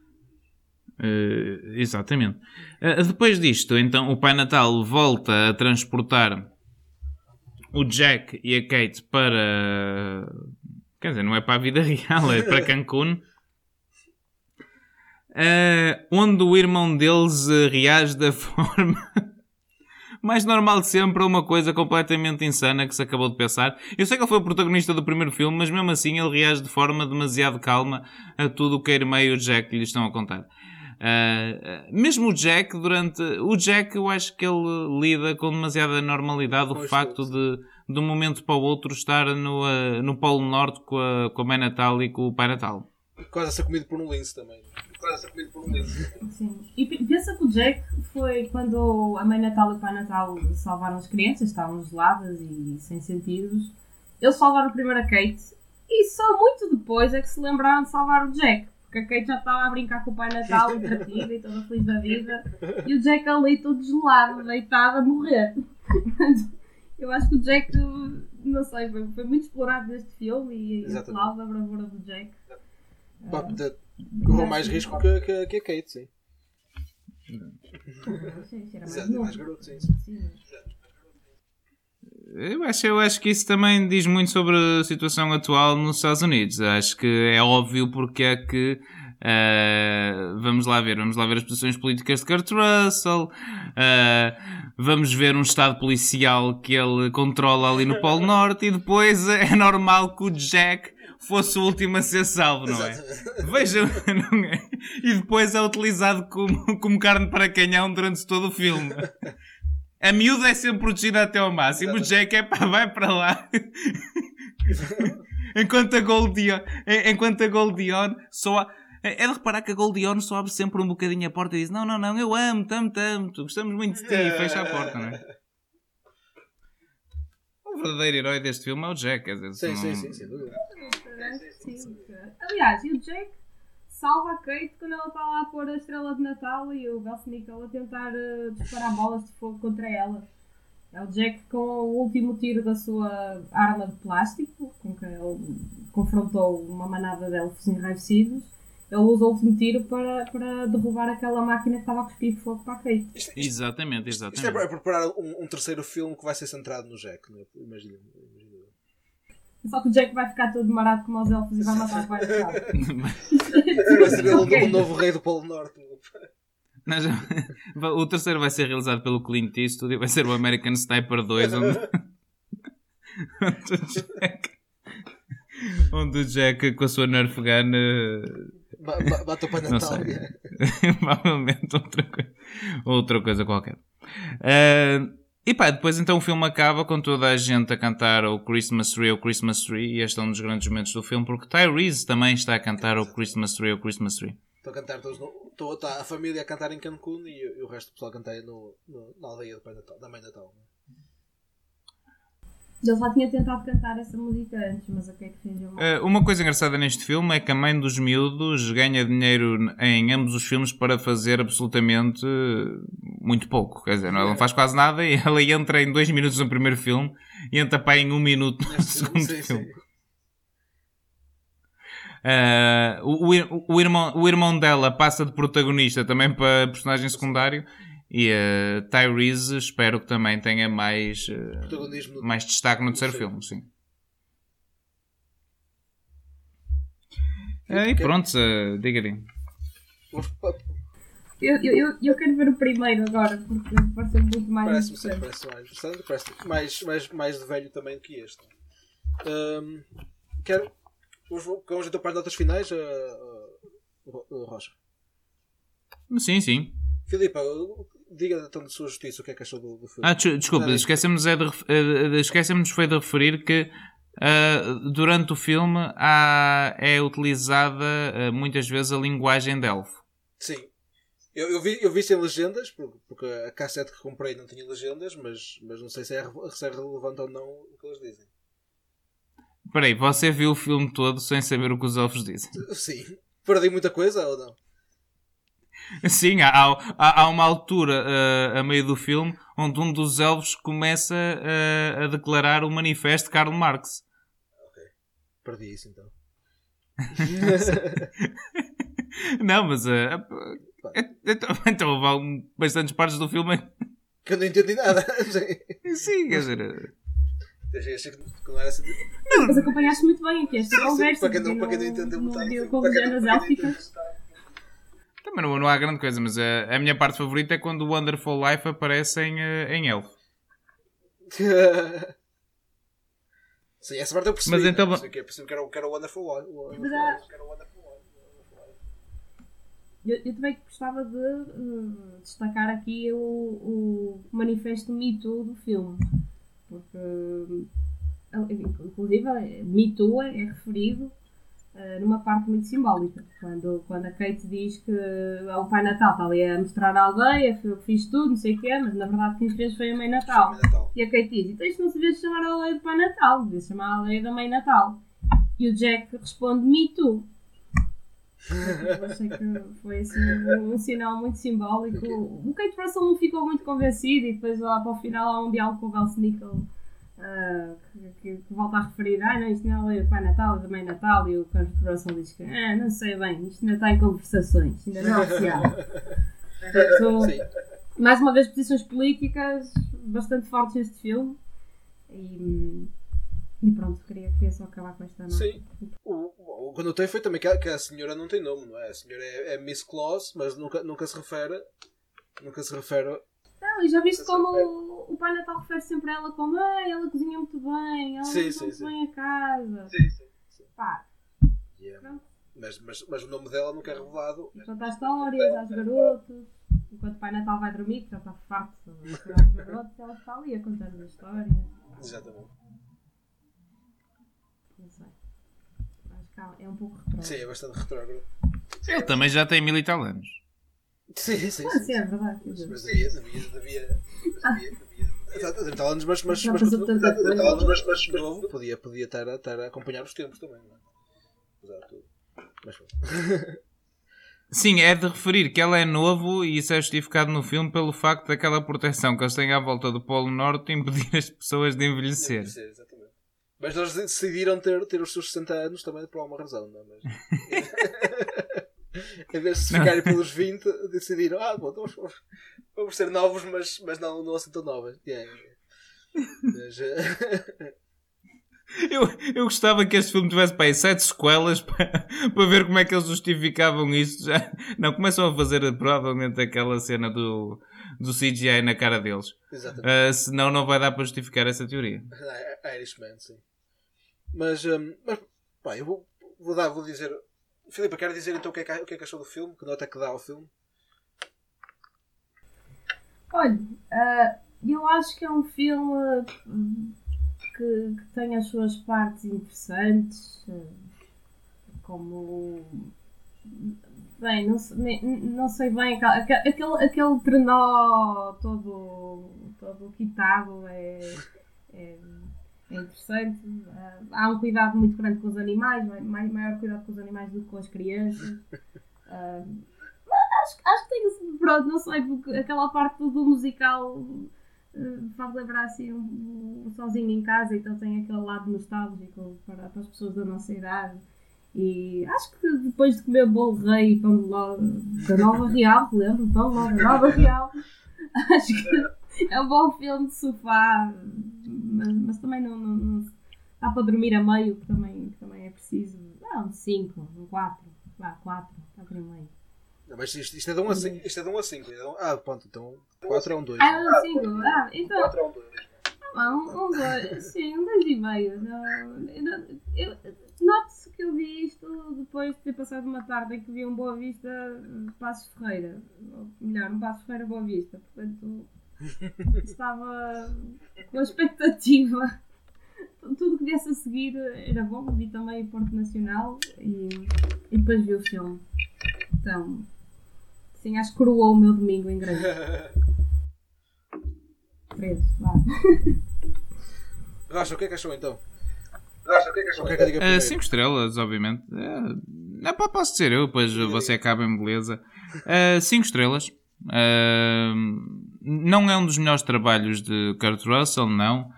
Eh, exatamente. Eh, depois disto, então, o Pai Natal volta a transportar o Jack e a Kate para. Quer dizer, não é para a vida real, é para Cancún. Eh, onde o irmão deles eh, reage da forma mais normal de sempre a uma coisa completamente insana que se acabou de pensar. Eu sei que ele foi o protagonista do primeiro filme, mas mesmo assim ele reage de forma demasiado calma a tudo o que a irmã e o Jack lhe estão a contar. Ah, mesmo o Jack, durante. O Jack, eu acho que ele lida com demasiada normalidade o facto de, de um momento para o outro, estar no, ah, no Polo Norte com a, com a Mãe Natal e com o Pai Natal. Quase a ser comido por um lince também. A ser comido por um lince. Sim. E pe- pensa que o Jack foi quando a Mãe Natal e o Pai Natal salvaram as crianças, estavam geladas e sem sentidos. Eles salvaram primeiro a Kate e só muito depois é que se lembraram de salvar o Jack. Porque a Kate já estava a brincar com o Pai Natal, entretida e toda feliz da vida. E o Jack ali todo gelado, deitado a morrer. Eu acho que o Jack, não sei, foi, foi muito explorado neste filme e aplaudo a bravura do Jack. Pá, de- Correu mais risco que, que, que a Kate, sim. Sim, era mais Exato, é mais garoto, sim. Eu acho, eu acho que isso também diz muito sobre a situação atual nos Estados Unidos. Acho que é óbvio porque é que. ah, vamos lá ver, vamos lá ver as posições políticas de Kurt Russell, ah, vamos ver um estado policial que ele controla ali no Polo Norte e depois é normal que o Jack fosse o último a ser salvo, não é? Vejam, não é? E depois é utilizado como, como carne para canhão durante todo o filme. A miúda é sempre protegida até ao máximo. O Jack é pá, vai para lá. enquanto a Goldion, enquanto a Goldion só há- é de reparar que a Goldion só abre sempre um bocadinho a porta e diz: Não, não, não, eu amo, amo, amo, gostamos muito de ti. E fecha a porta, não é? O verdadeiro herói deste filme é o Jack. Quer dizer, Sim, não- sim, sim, sem dúvida. Sim. Aliás, e o Jake salva a Kate quando ela está lá a pôr a estrela de Natal e o Belsnickel a tentar eh, disparar bolas de fogo contra ela. É o Jack com o último tiro da sua arma de plástico, com que ele confrontou uma manada de elfos enraivecidos. Ele usa o último tiro para, para derrubar aquela máquina que estava a cuspir fogo para a Kate. Isto, isto, Exatamente, isto é exatamente. para preparar um, um terceiro filme que vai ser centrado no Jack, não é? Imagina. Só que o Jack vai ficar todo marado como os elfos e vai matar o pai Natal. Vai ser ele o novo rei do Polo Norte. O terceiro vai ser realizado pelo Clint Eastwood e vai ser o American Sniper 2, onde, onde o Jack, onde o Jack com a sua Nerf Gun Ba- ba- Bate o Pai Não Natal. provavelmente outra coisa, outra coisa qualquer. Eh, e pá, depois então o filme acaba com toda a gente a cantar o Christmas Tree ou Christmas Tree e este é um dos grandes momentos do filme porque Tyrese também está a cantar o Christmas Tree ou Christmas Tree. Estão a cantar todos no. Está a família a cantar em Cancún e, o resto do pessoal a cantar no, no- na aldeia Pai Natal, da Mãe Natal. Ele já tinha tentado cantar essa música antes, mas a Kate fingiu mal. Uh, uma coisa engraçada neste filme é que a mãe dos miúdos ganha dinheiro em ambos os filmes para fazer absolutamente muito pouco. Quer dizer, ela não faz quase nada e ela entra em dois minutos no primeiro filme e entra para em um minuto no segundo sim, filme. Sim. Uh, o, o, o, irmão, o irmão dela passa de protagonista também para personagem secundário e uh, Tyrese espero que também tenha mais, uh, mais destaque no terceiro filme, sim. Uh, e pronto, uh, diga-lhe. Eu, eu, eu quero ver o primeiro agora, porque parece muito mais parece, sim, parece mais interessante, parece mais, mais, mais de velho também do que este. Um, quero. Vamos então para as notas finais, uh, uh, Rocha? Sim, sim. Filipe, diga então de sua justiça o que é que achou do, do filme. Ah, desculpa, esquecemos, é de, uh, esquecemos foi de referir que uh, durante o filme há, é utilizada uh, muitas vezes a linguagem de elfo. Sim. Eu, eu, vi, eu vi sem legendas, porque, porque a cassete que comprei não tinha legendas, mas, mas não sei se é, se é relevante ou não o que eles dizem. Espera aí, você viu o filme todo sem saber o que os elfos dizem? Sim. Perdi muita coisa ou não? Sim, há, há, há uma altura uh, a meio do filme onde um dos elfos começa uh, a declarar o manifesto de Karl Marx. Ok. Perdi isso então. não, mas. Uh, então houve bastantes partes do filme que eu não entendi nada. Sim, quer dizer. Achei que não era assim. Não, mas acompanhaste muito bem aqui esta conversa. Para quem não, para quem não entendeu metade. Com legendas élficas. Também não, não há grande coisa, mas a, a, minha parte favorita é quando o Wonderful Life aparece em, uh, em elfo. Sim, essa parte eu percebi. Mas então... Né? Que, percebi que era, que era o Wonderful Life. Eu, eu também gostava de uh, destacar aqui o, o manifesto Me Too do filme. Porque, uh, inclusive, Me Too é referido uh, numa parte muito simbólica. Quando, quando a Kate diz que uh, o Pai Natal está ali a mostrar a aldeia, eu fiz tudo, não sei o quê, mas na verdade quem fez foi a Mãe Natal. Natal. E a Kate diz: então isto não se devia chamar a aldeia do Pai Natal, devia chamar a aldeia da Mãe Natal. E o Jack responde: Me too. Eu achei que foi assim, um, um sinal muito simbólico. O Kate Russell não ficou muito convencido e depois lá para o final há um diálogo com o Val Snickle Uh, que, que, volta a referir, ah não, isto não é o Pai Natal, também Natal, e o Kurt Russell diz que, ah, não sei bem, isto ainda está em conversações, ainda não é oficial. mais uma vez, posições políticas bastante fortes neste filme. E, e pronto, queria, queria só acabar com esta nota. Sim. O, o, o que notei foi também que a, que a senhora não tem nome, não é? A senhora é, é Miss Claus, mas nunca, nunca se refere. Nunca se refere. Não, e já viste como o Pai Natal refere sempre a ela como ah, ela cozinha muito bem, ela sim, sim, muito sim. bem a casa. Sim, sim. sim. Pá. Yeah. Mas, mas, mas o nome dela nunca é revelado. Conta histórias às garotas. Enquanto o Pai Natal vai dormir, que já está farto de os garotos, ela está ali a contar as histórias. Exatamente. Não sei. Acho que é um pouco retrógrado. Sim, é bastante retrógrado. Ele também já tem mil e tal anos. Sim, sim, sim. Ah, sim, é verdade. Mas devia, devia, devia. Exato, 30 anos, mas, mas, mas, mas, mas, novo, podia, podia estar, a, estar a acompanhar os tempos também, não é? Exato. Mas Sim, é de referir que ela é novo e isso é justificado no filme pelo facto daquela proteção que eles têm à volta do Polo Norte impedir as pessoas de envelhecer. envelhecer exatamente. Mas eles decidiram ter, ter os seus 60 anos também por alguma razão, não é? Mas... em vez de se ficarem pelos 20, decidiram, ah, bom, vamos, vamos ser novos, mas, mas não, não assim tão novas. Yeah. Mas, uh... eu, eu gostava que este filme tivesse para aí sete sequelas para, para ver como é que eles justificavam isto. Já, não, começam a fazer provavelmente aquela cena do, do CGI na cara deles. Exatamente. Uh, senão não vai dar para justificar essa teoria. Irishman, sim. Mas, um, mas pá, eu vou, vou, dar, vou dizer Filipe, quero dizer então o que, é que, o que é que achou do filme? Que nota é que dá ao filme? Olha, uh, eu acho que é um filme que, que tem as suas partes interessantes, como. Bem, não, não sei bem, aquele, aquele trenó todo, todo quitado é, é é interessante. Uh, há um cuidado muito grande com os animais, mais, maior cuidado com os animais do que com as crianças. Uh, acho, acho que tem pronto, não sei, porque aquela parte do, musical uh, faz lembrar assim um, um, sozinho em casa, então tem aquele lado nostálgico para, para as pessoas da nossa idade. E acho que depois de comer bolo rei e pão de ló da Nova Real, lembro, pão de ló da Nova Real, acho que é um bom filme de sofá, mas, mas também não, não, não, dá para dormir a meio, que também, que também é preciso. Não, 5, um 4, vá, 4, 4 e meio. Não, mas isto, isto, é de 1 um a 5. Isto é de 1 um a 5. É ah, pronto, então 4 é um 2. Ah, é um 5. Ah, então. 4 é um 2. Ah, um 2. Sim, um 2 e meio. Note-se que eu vi isto depois de ter passado uma tarde em que vi um Boa Vista Passos Ferreira. Ou melhor, um Passos Ferreira Boa Vista. Portanto, estava com a expectativa. Tudo que viesse a seguir era bom. Vi também o Porto Nacional e, e depois vi o filme. Então, sim, acho que coroou o meu domingo em grande. Preso, vá. Racha, o que é que achou então? Racha, o que é que achou? O que é que diga uh, cinco estrelas, obviamente. Uh, posso dizer eu, depois você acaba em beleza. Uh, cinco estrelas. Não é um dos melhores trabalhos de Kurt Russell, não.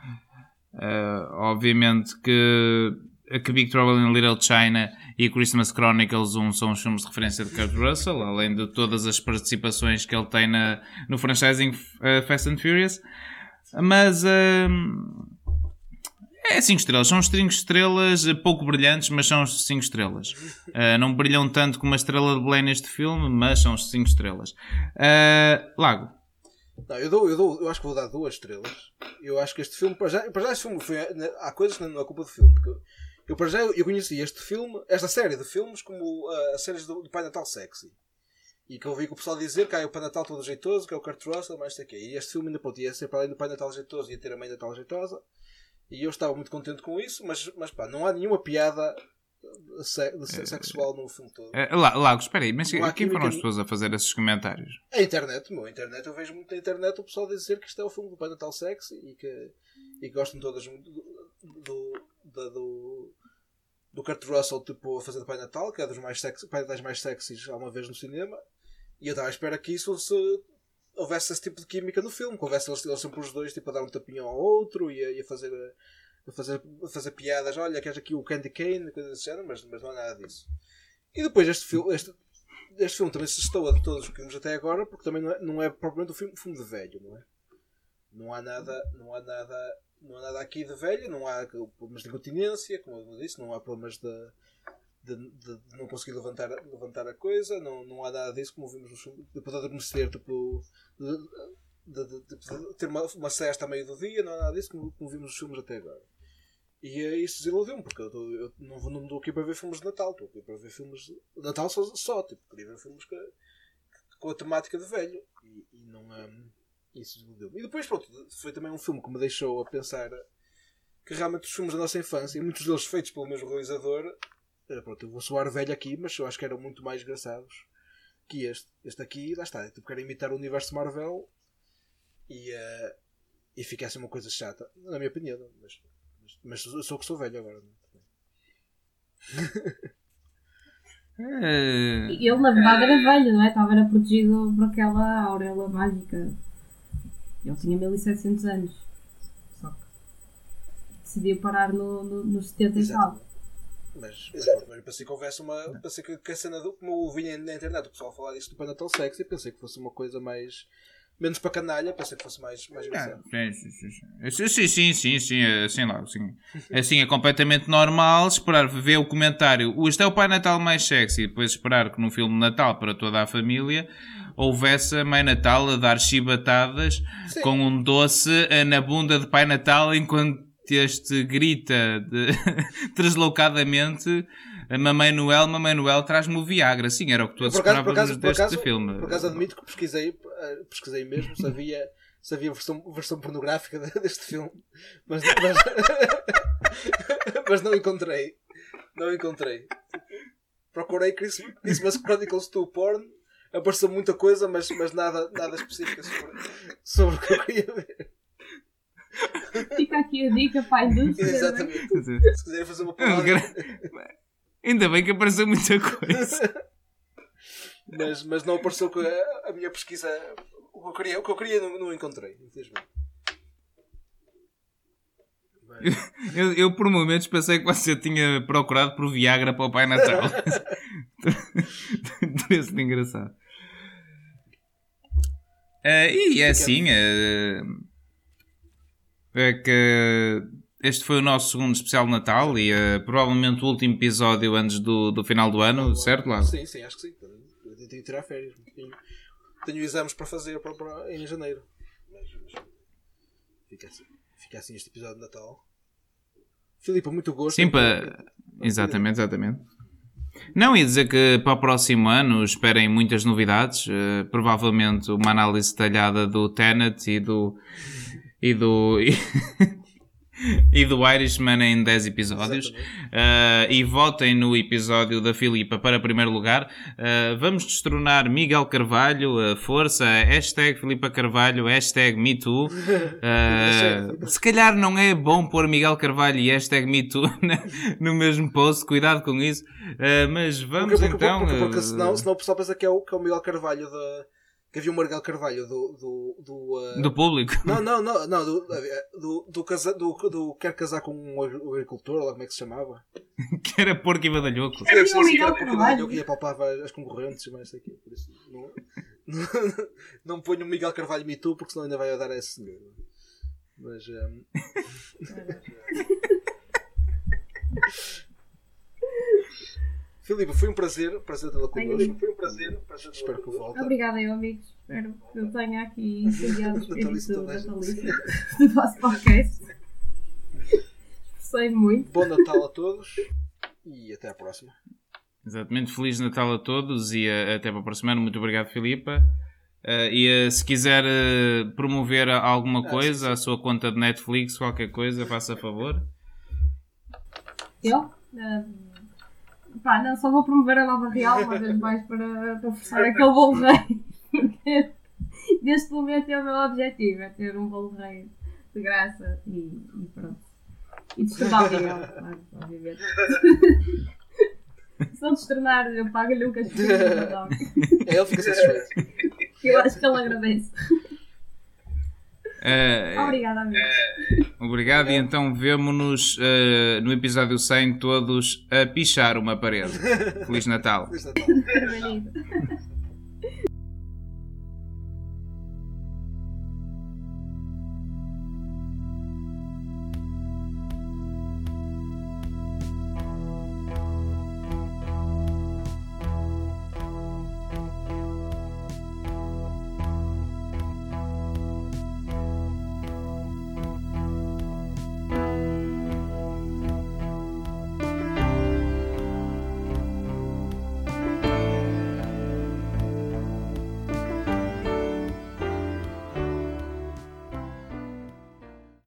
Uh, obviamente que a Big Trouble in Little China e Christmas Chronicles 1 são os filmes de referência de Kurt Russell, além de todas as participações que ele tem na, no franchising uh, Fast and Furious. Mas uh, é 5 estrelas, são 5 estrelas pouco brilhantes, mas são 5 estrelas. Uh, não brilham tanto como a estrela de Belém neste filme, mas são 5 estrelas. Lago. Não, eu, dou, eu, dou, eu acho que vou dar duas estrelas. Eu acho que este filme, para já, para já este filme foi, há coisas que não é culpa do filme. Porque eu, para já, eu conheci este filme, esta série de filmes, como uh, as séries do, do Pai Natal Sexy. E que eu ouvi o pessoal dizer que o Pai Natal todo jeitoso, que é o Kurt Russell, mais aqui. E este filme ainda pronto, ia ser para além do Pai Natal jeitoso, ia ter a Mãe Natal jeitosa. E eu estava muito contente com isso, mas, mas pá, não há nenhuma piada se sexual no filme todo. É, Lago, espera aí, mas quem foram as pessoas a fazer esses comentários? A internet, meu, a internet, eu vejo muito na internet o pessoal dizer que isto é o filme do Pai Natal Sexy e que, e gostam todas do, do, do, do do Kurt Russell tipo, a fazer de Pai Natal, que é dos mais sexy, pai das mais sexys alguma vez no cinema. E eu estava à espera que isso se houvesse esse tipo de química no filme, houvesse eles, sempre os dois tipo, a dar um tapinho ao outro e a, e a fazer. A fazer, a fazer piadas, olha, queres aqui o Candy Cane, coisas desse género, mas, mas não há nada disso. E depois este filme, este, este filme também se estou de todos os que vimos até agora, porque também não é, não é propriamente um filme, um filme de velho, não é? Não há nada, não há nada não há nada aqui de velho, não há problemas de incontinência, como eu disse, não há problemas de, de, de, de, não conseguir levantar, levantar a coisa, não, não há nada disso, como vimos de poder adormecer, tipo, de, de, ter uma, uma cesta a meio do dia, não nada disso, como, como vimos nos filmes até agora. E é isso desiludiu-me, porque eu, tô, eu não, não estou aqui para ver filmes de Natal, estou aqui para ver filmes de Natal só, só tipo, queria ver filmes que, que, com a temática de velho. E, e não. Um, isso E depois, pronto, foi também um filme que me deixou a pensar que realmente os filmes da nossa infância, e muitos deles feitos pelo mesmo realizador, eh, pronto, eu vou soar velho aqui, mas eu acho que eram muito mais engraçados que este. Este aqui, lá está, tipo, quer imitar o universo Marvel e, uh, e fica assim uma coisa chata, na minha opinião, mas, mas, mas eu sou que sou velho agora. É? Ele na verdade era velho, não é? Estava era protegido por aquela auréola mágica. Ele tinha 1700 anos. Só que decidiu parar no, no, nos 70 e tal. Mas, mas, mas pensei que houvesse uma. Pensei que, que a cena do. Como eu vi na internet o pessoal falar disso do Pai Natal Sexy, pensei que fosse uma coisa mais. Menos para canalha, pensei que fosse mais, mais engraçado. sim, sim, sim, sim, sim, sim, sim, assim lá, sim. Assim, é completamente normal esperar ver o comentário. Este é o Pai Natal mais sexy, e depois esperar que no filme de Natal para toda a família houvesse a Mãe Natal a dar chibatadas com um doce eh, na bunda de Pai Natal enquanto este grita de, deslocadamente Mamãe Noel, Mamãe Noel traz-me o Viagra. Sim, era o que todos esperávamos deste acaso, filme. Por acaso admito que pesquisei, eh, pesquisei mesmo se havia, se havia versão, versão pornográfica deste filme, mas, mas, mas não encontrei. Não encontrei. Procurei Christmas Chronicles 2 Porn apareceu muita coisa, mas, mas nada, nada específico sobre, sobre o que eu queria ver. Fica aqui a dica não é? Exatamente. Se quiserem fazer uma palavra. Ainda bem que apareceu muita coisa. Mas, mas não apareceu com a, a minha pesquisa. O que eu queria, o que eu queria não, não encontrei, infelizmente. Eu, eu por momentos pensei que você tinha procurado por Viagra para o Pai Natal. Teria sido engraçado. Eh, e é assim. eh, é que este foi o nosso segundo especial de Natal e eh, provavelmente o último episódio antes do, do final do ano, certo, Lázaro? Sim, sim, acho que sim. Eu tenho que tirar férias. Tenho, tenho exames para fazer para, para- em janeiro. Mas, mas fica, assim, fica assim este episódio de Natal. Filipe, muito gosto. Sim, para... exatamente, exatamente. Não, ia dizer que para o próximo ano esperem muitas novidades. eh, provavelmente uma análise detalhada do Tenet e do. E do. e do Irishman em 10 episódios. Uh, e votem no episódio da Filipa para primeiro lugar. Uh, vamos destronar Miguel Carvalho, uh, força, hashtag Filipa Carvalho, hashtag MeToo. Uh, se calhar não é bom pôr Miguel Carvalho e hashtag MeToo no mesmo post, cuidado com isso. Mas vamos porque, porque, então. porque, porque uh, senão, senão o pessoal pensa que é o, que é o Miguel Carvalho da. Que havia um Miguel Carvalho do. do, do, uh, do público. Não, não, não, não do, do, do, casa, do, do Quer casar com um agricultor, lá como é que se chamava? que era porco e badalhoco. Sim, sim, Miguel era porque Carvalho. eu ia palpar as concorrentes, mas isso aqui, por isso não, não, não ponho o Miguel Carvalho Me Too porque senão ainda vai dar a esse senhor. Mas. Um... Filipe, foi um prazer, prazer tê-la connosco. Foi um prazer, prazer Espero que volte. Obrigada, eu, amigos. Espero que eu tenha aqui incendiado o espírito do a natalício do vosso podcast. Esforcei muito. Bom Natal a todos e até à próxima. Exatamente, Feliz Natal a todos e uh, até para a próxima semana. Muito obrigado, Filipa. Uh, e uh, se quiser uh, promover alguma Ah, coisa, a sua conta de Netflix, qualquer coisa, faça favor. Eu? Pá, não, só vou promover a nova real uma vez mais para, para forçar aquele bolo rei. Porque neste momento é o meu objetivo, é ter um bolo rei de graça e, e pronto. E destornar o Miguel, claro, obviamente. Se não destornar, eu pago-lhe um Natal, É, ele fica satisfeito. eu acho que ele agradece. Uh, Obrigada, amigo. obrigado, e então vemo-nos uh, no episódio 100 todos a pichar uma parede. Feliz Natal. Feliz Natal.